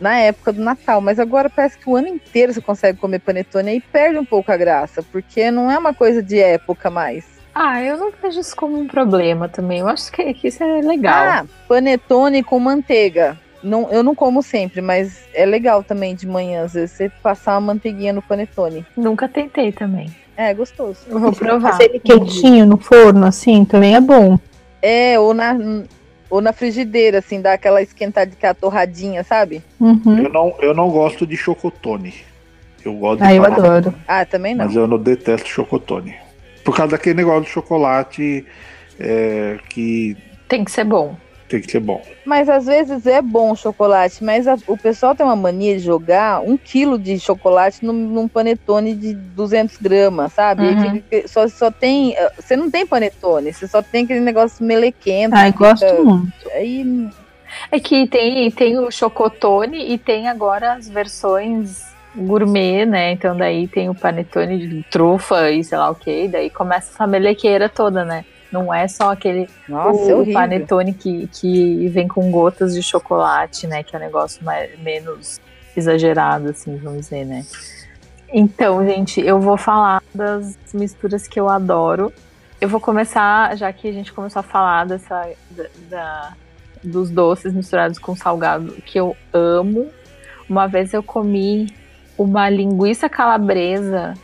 [SPEAKER 4] na época do Natal, mas agora parece que o ano inteiro você consegue comer panetone e perde um pouco a graça, porque não é uma coisa de época mais.
[SPEAKER 1] Ah, eu não vejo isso como um problema também. Eu acho que, que isso é legal.
[SPEAKER 4] Ah, panetone com manteiga. Não, eu não como sempre, mas é legal também de manhã, às vezes, você passar uma manteiguinha no panetone.
[SPEAKER 1] Nunca tentei também.
[SPEAKER 4] É gostoso.
[SPEAKER 1] Eu vou provar.
[SPEAKER 2] Fazer ele quentinho no forno, assim, também é bom.
[SPEAKER 4] É, ou na, ou na frigideira, assim, dá aquela esquentadinha, aquela torradinha, sabe?
[SPEAKER 2] Uhum.
[SPEAKER 3] Eu, não, eu não gosto de chocotone. Eu gosto de
[SPEAKER 2] Ah, eu adoro.
[SPEAKER 4] Ah, também não.
[SPEAKER 3] Mas eu não detesto chocotone. Por causa daquele negócio de chocolate é, que
[SPEAKER 1] Tem que ser bom.
[SPEAKER 3] Tem que ser bom.
[SPEAKER 4] Mas às vezes é bom o chocolate, mas a- o pessoal tem uma mania de jogar um quilo de chocolate num, num panetone de 200 gramas, sabe?
[SPEAKER 1] Uhum.
[SPEAKER 4] fica- só, só tem. eh, Você não tem panetone, você só tem aquele negócio melequento.
[SPEAKER 2] Ai,
[SPEAKER 4] fica-
[SPEAKER 2] gosto muito.
[SPEAKER 4] Aí,
[SPEAKER 1] É que tem, tem o chocotone e tem agora as versões gourmet, né? Então daí tem o panetone de trufa e sei lá o que. Daí começa essa melequeira toda, né? Não é só aquele
[SPEAKER 4] nossa,
[SPEAKER 1] o,
[SPEAKER 4] é
[SPEAKER 1] o
[SPEAKER 4] horrível.
[SPEAKER 1] panetone que, que vem com gotas de chocolate, né? Que é um negócio mais, menos exagerado, assim, vamos dizer, né? Então, gente, eu vou falar das misturas que eu adoro. Eu vou começar, já que a gente começou a falar dessa, da, da- dos doces misturados com salgado, que eu amo. Uma vez eu comi uma linguiça calabresa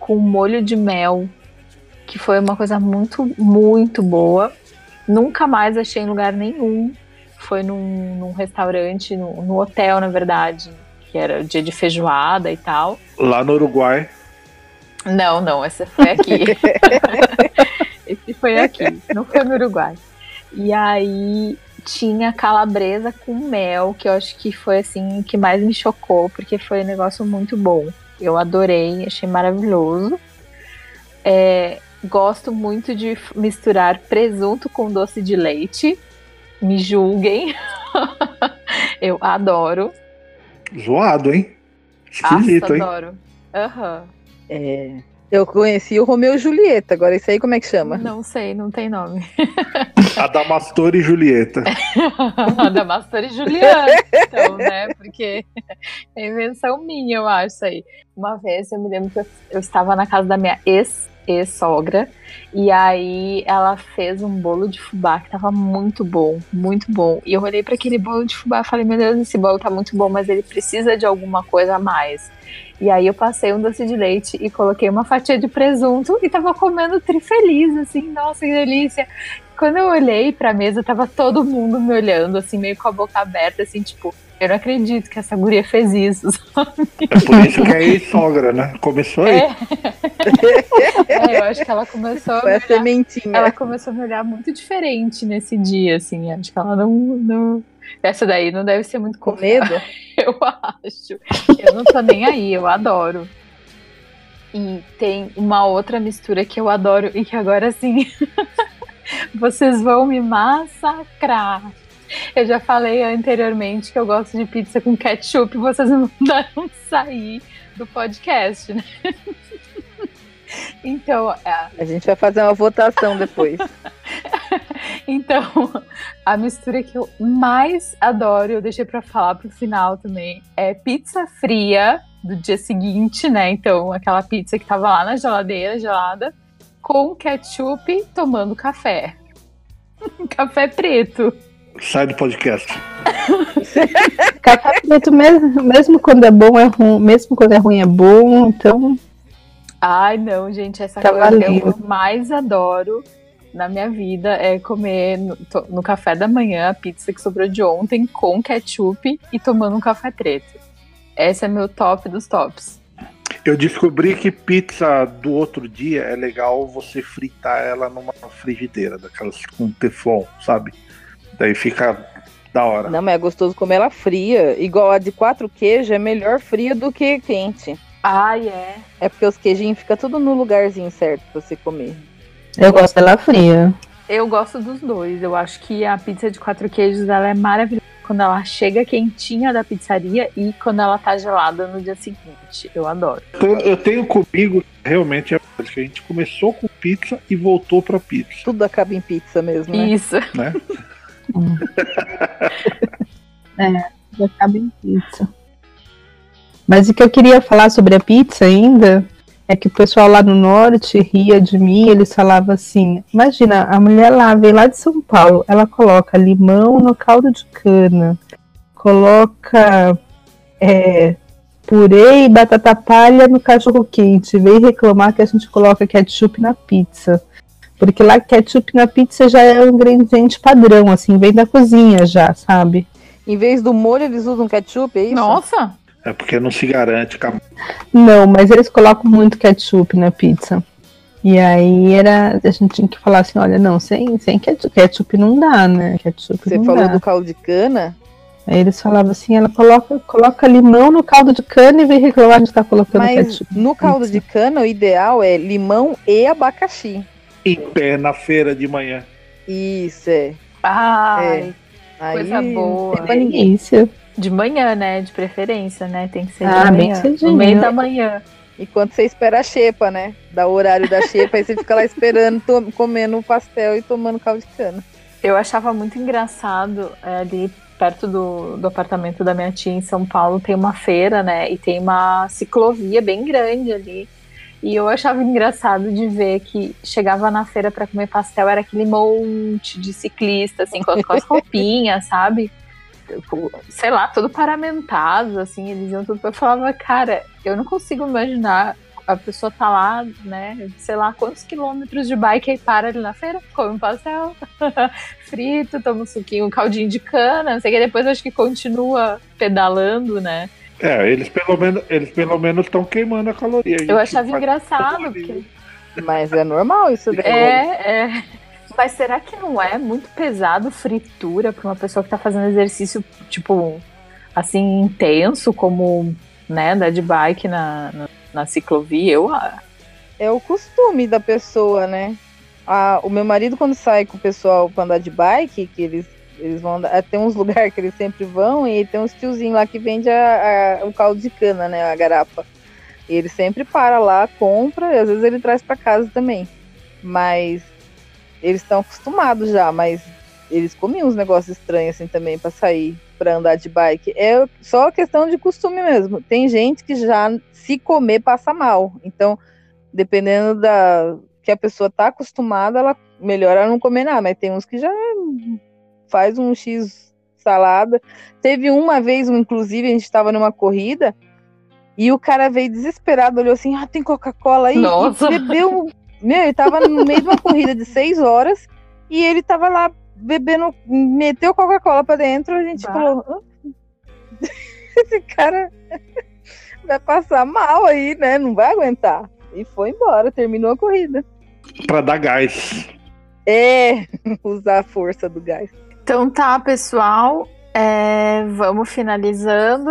[SPEAKER 1] com molho de mel, que foi uma coisa muito, muito boa. Nunca mais achei em lugar nenhum. Foi num, num restaurante, no, no hotel, na verdade, que era dia de feijoada e tal.
[SPEAKER 3] Lá no Uruguai,
[SPEAKER 1] Não, não, essa foi aqui. Esse foi aqui, não foi no Uruguai. E aí tinha calabresa com mel, que eu acho que foi assim o que mais me chocou, porque foi um negócio muito bom. Eu adorei, achei maravilhoso. É, gosto muito de misturar presunto com doce de leite. Me julguem. eu adoro.
[SPEAKER 3] zoado, hein? Esquisito,
[SPEAKER 1] Nossa,
[SPEAKER 3] hein?
[SPEAKER 1] adoro. Aham.
[SPEAKER 4] É, eu conheci o Romeu e Julieta, agora isso aí como é que chama?
[SPEAKER 1] Não sei, não tem nome.
[SPEAKER 3] Adamastor e Julieta.
[SPEAKER 1] Adamastor e Juliana, então, né? Porque é invenção minha, eu acho isso aí. Uma vez eu me lembro que eu, eu estava na casa da minha ex ex-sogra. E aí ela fez um bolo de fubá que tava muito bom, muito bom. E eu olhei para aquele bolo de fubá e falei, meu Deus, esse bolo tá muito bom, mas ele precisa de alguma coisa a mais. E aí eu passei um doce de leite e coloquei uma fatia de presunto e tava comendo trifeliz, assim, nossa, que delícia. Quando eu olhei pra mesa, tava todo mundo me olhando, assim, meio com a boca aberta, assim, tipo, eu não acredito que essa guria fez isso, sabe?
[SPEAKER 3] É por isso que é ex-sogra, né? Começou aí.
[SPEAKER 1] É. é, eu acho que ela começou a
[SPEAKER 4] Foi a
[SPEAKER 1] olhar,
[SPEAKER 4] sementinha.
[SPEAKER 1] ela começou a me olhar muito diferente nesse dia, assim. Acho que ela não, não. Essa daí não deve ser muito
[SPEAKER 4] Com medo?
[SPEAKER 1] Eu acho. Eu não tô nem aí, eu adoro. E tem uma outra mistura que eu adoro e que agora sim vocês vão me massacrar. Eu já falei anteriormente que eu gosto de pizza com ketchup, vocês não mandaram sair do podcast, né? Então, é,
[SPEAKER 4] A gente vai fazer uma votação depois.
[SPEAKER 1] Então, a mistura que eu mais adoro, eu deixei pra falar pro final também, é pizza fria do dia seguinte, né? Então, aquela pizza que tava lá na geladeira, gelada, com ketchup tomando café. café preto.
[SPEAKER 3] Sai do podcast.
[SPEAKER 2] Café preto mesmo, mesmo quando é bom é ruim, mesmo quando é ruim é bom, então
[SPEAKER 1] Ai, não, gente, essa
[SPEAKER 2] Tá
[SPEAKER 1] coisa que eu mais adoro na minha vida é comer no, to- no café da manhã a pizza que sobrou de ontem com ketchup e tomando um café preto. Esse é meu top dos tops.
[SPEAKER 3] Eu descobri que pizza do outro dia é legal você fritar ela numa frigideira, daquelas com teflon, sabe? Daí fica da hora.
[SPEAKER 4] Não, mas é gostoso comer ela fria. Igual a de quatro queijos, é melhor fria do que quente.
[SPEAKER 1] Ai, é.
[SPEAKER 4] É porque os queijinhos ficam tudo no lugarzinho certo pra você comer.
[SPEAKER 2] eu gosto dela fria.
[SPEAKER 1] Eu gosto dos dois. Eu acho que a pizza de quatro queijos ela é maravilhosa quando ela chega quentinha da pizzaria e quando ela tá gelada no dia seguinte. Eu adoro.
[SPEAKER 3] Eu tenho comigo, realmente, é que a gente começou com pizza e voltou pra pizza,
[SPEAKER 4] Tudo acaba em pizza mesmo, né?
[SPEAKER 1] Isso.
[SPEAKER 3] né?
[SPEAKER 2] Já acaba em pizza. Mas o que eu queria falar sobre a pizza ainda é que o pessoal lá no norte ria de mim, eles falavam assim: imagina, a mulher lá vem lá de São Paulo, ela coloca limão no caldo de cana, coloca é, purê e batata palha no cachorro quente, vem reclamar que a gente coloca ketchup na pizza. Porque lá ketchup na pizza já é um ingrediente padrão, assim, vem da cozinha já, sabe?
[SPEAKER 4] Em vez do molho, eles usam ketchup, é isso?
[SPEAKER 1] Nossa!
[SPEAKER 3] É porque não se garante.
[SPEAKER 2] Não, mas eles colocam muito ketchup na pizza. E aí era. A gente tinha que falar assim, olha, não, sem, sem ketchup, ketchup não dá, né? Ketchup
[SPEAKER 4] Você
[SPEAKER 2] não
[SPEAKER 4] falou
[SPEAKER 2] dá.
[SPEAKER 4] do caldo de cana.
[SPEAKER 2] Aí eles falavam assim, ela coloca, coloca limão no caldo de cana e vem reclamar de estar colocando
[SPEAKER 4] Mas
[SPEAKER 2] ketchup.
[SPEAKER 4] no caldo de cana, o ideal é limão e abacaxi.
[SPEAKER 3] Em pé na feira de manhã.
[SPEAKER 4] Isso, é.
[SPEAKER 1] Ai,
[SPEAKER 4] Aí,
[SPEAKER 1] Coisa boa.
[SPEAKER 4] pra ninguém.
[SPEAKER 2] Delícia.
[SPEAKER 1] de manhã, né? De preferência, né? Tem que ser
[SPEAKER 2] Ah,
[SPEAKER 1] de
[SPEAKER 2] bem
[SPEAKER 1] manhã.
[SPEAKER 2] cedinho.
[SPEAKER 1] No meio da manhã.
[SPEAKER 4] Enquanto você espera a xepa, né? Dá o horário da xepa, aí você fica lá esperando, to- comendo o pastel e tomando caldo de cana.
[SPEAKER 1] Eu achava muito engraçado é, ali perto do, do apartamento da minha tia em São Paulo tem uma feira, né? E tem uma ciclovia bem grande ali. E eu achava engraçado de ver que chegava na feira para comer pastel, era aquele monte de ciclista, assim, com, as- com as roupinhas, sabe? Sei lá, todo paramentado, assim, eles iam tudo. Eu falava, cara, eu não consigo imaginar a pessoa tá lá, né, sei lá quantos quilômetros de bike e para ali na feira, come um pastel, frito, toma um suquinho, um caldinho de cana, não sei que, depois acho que continua pedalando, né?
[SPEAKER 3] É, eles pelo menos eles pelo menos estão queimando a caloria. A
[SPEAKER 1] Eu achava engraçado, porque
[SPEAKER 4] Mas é normal isso daí.
[SPEAKER 1] é, é. Mas será que não é muito pesado fritura para uma pessoa que tá fazendo exercício, tipo, assim, intenso, como, né, andar de bike na, na, na ciclovia? Eu,
[SPEAKER 4] É o costume da pessoa, né? Ah, o meu marido, quando sai com o pessoal pra andar de bike, que eles, eles vão andar. Tem uns lugares que eles sempre vão e tem uns tiozinhos lá que vende a, a- o caldo de cana, né? A garapa. E ele sempre para lá, compra, e às vezes ele traz pra casa também. Mas eles estão acostumados já, mas eles comiam uns negócios estranhos assim também pra sair pra andar de bike. É só questão de costume mesmo. Tem gente que já se comer passa mal. Então, dependendo da que a pessoa tá acostumada, ela melhor ela não comer nada, mas tem uns que já faz um X salada. Teve uma vez, inclusive, a gente estava numa corrida e o cara veio desesperado, olhou assim: ah, tem Coca-Cola aí?
[SPEAKER 1] Nossa.
[SPEAKER 4] E bebeu. Meu, ele tava no meio de uma corrida de seis horas e ele tava lá bebendo, meteu Coca-Cola pra dentro. A gente bah. falou: esse cara vai passar mal aí, né? Não vai aguentar. E foi embora, terminou a corrida.
[SPEAKER 3] Pra dar gás.
[SPEAKER 4] É, usar a força do gás.
[SPEAKER 1] Então tá, pessoal. É, vamos finalizando.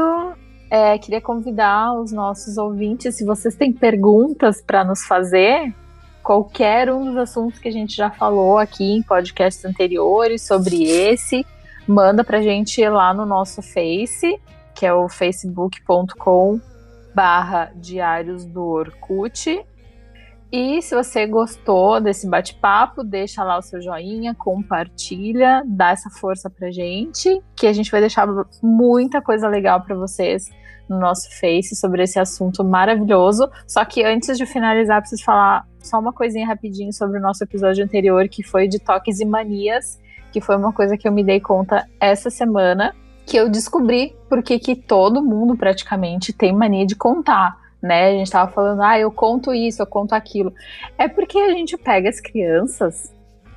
[SPEAKER 1] É, queria convidar os nossos ouvintes, se vocês têm perguntas para nos fazer, qualquer um dos assuntos que a gente já falou aqui em podcasts anteriores sobre esse, manda pra gente lá no nosso Face, que é o facebook.com barra diários do Orkut. E se você gostou desse bate-papo, deixa lá o seu joinha, compartilha, dá essa força pra gente, que a gente vai deixar muita coisa legal para vocês no nosso Face sobre esse assunto maravilhoso. Só que antes de finalizar, preciso falar só uma coisinha rapidinho sobre o nosso episódio anterior, que foi de toques e manias, que foi uma coisa que eu me dei conta essa semana, que eu descobri porque que todo mundo praticamente tem mania de contar né? A gente tava falando, ah, eu conto isso, eu conto aquilo. É porque a gente pega as crianças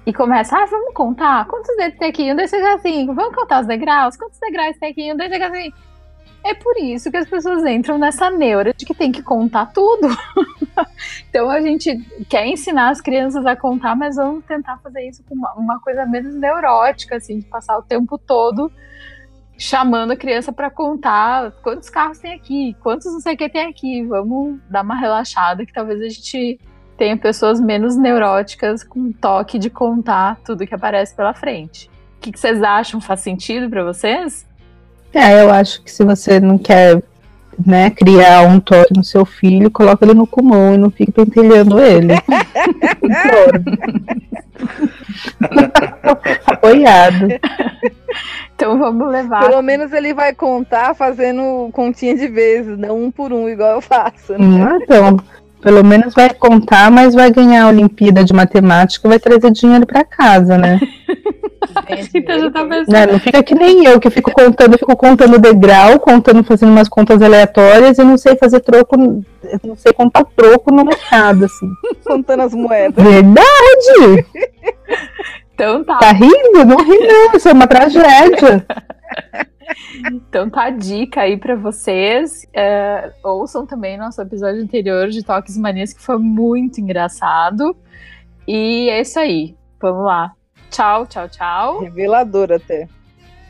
[SPEAKER 1] e começa, ah, vamos contar? Quantos dedos tem aqui? Um, dois, três, cinco. Vamos contar os degraus? Quantos degraus tem aqui? Um, dois, três, cinco. É por isso que as pessoas entram nessa neura de que tem que contar tudo. então a gente quer ensinar as crianças a contar, mas vamos tentar fazer isso com uma, uma coisa menos neurótica, assim, de passar o tempo todo chamando a criança para contar quantos carros tem aqui, quantos não sei o que tem aqui. Vamos dar uma relaxada que talvez a gente tenha pessoas menos neuróticas com toque de contar tudo que aparece pela frente. O que, que vocês acham? Faz sentido para vocês?
[SPEAKER 2] É, eu acho que se você não quer né, criar um toque no seu filho, coloca ele no comum e não fique pentelhando ele. Apoiado.
[SPEAKER 1] Então vamos levar.
[SPEAKER 4] Pelo menos ele vai contar fazendo continha de vezes, não um por um, igual eu faço.
[SPEAKER 2] Né? Ah, então, pelo menos vai contar, mas vai ganhar a Olimpíada de Matemática vai trazer dinheiro para casa, né? então tá não, não fica que nem eu, que fico contando, fico contando degrau, contando, fazendo umas contas aleatórias e não sei fazer troco, não sei contar troco no mercado, assim.
[SPEAKER 4] Contando as moedas.
[SPEAKER 2] Verdade!
[SPEAKER 1] Então tá.
[SPEAKER 2] Tá rindo? Não ri não, isso é uma tragédia.
[SPEAKER 1] Então tá a dica aí para vocês. É, ouçam também nosso episódio anterior de Toques e Manias, que foi muito engraçado. E é isso aí. Vamos lá. Tchau, tchau, tchau.
[SPEAKER 4] Revelador até.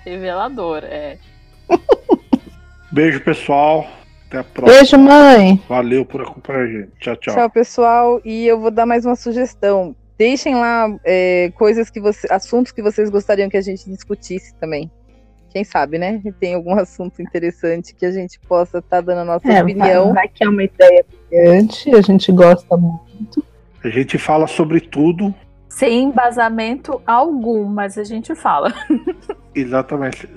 [SPEAKER 1] Revelador, é.
[SPEAKER 3] Beijo, pessoal. Até a próxima.
[SPEAKER 2] Beijo, mãe.
[SPEAKER 3] Valeu por acompanhar a gente. Tchau, tchau.
[SPEAKER 4] Tchau, pessoal. E eu vou dar mais uma sugestão. Deixem lá é, coisas que você, assuntos que vocês gostariam que a gente discutisse também. Quem sabe, né? Tem algum assunto interessante que a gente possa estar tá dando a nossa é, opinião.
[SPEAKER 2] Vai, vai que é uma ideia brilhante, a gente gosta muito.
[SPEAKER 3] A gente fala sobre tudo.
[SPEAKER 1] Sem embasamento algum, mas a gente fala.
[SPEAKER 3] Exatamente.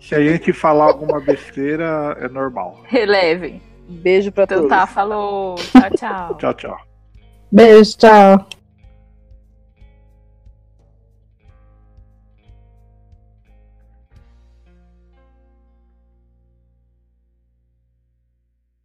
[SPEAKER 3] Se a gente falar alguma besteira, é normal.
[SPEAKER 1] Relevem.
[SPEAKER 4] Beijo pra
[SPEAKER 1] então,
[SPEAKER 4] todos.
[SPEAKER 1] Então tá, falou. Tchau, tchau.
[SPEAKER 3] tchau, tchau.
[SPEAKER 2] Beijo, tchau.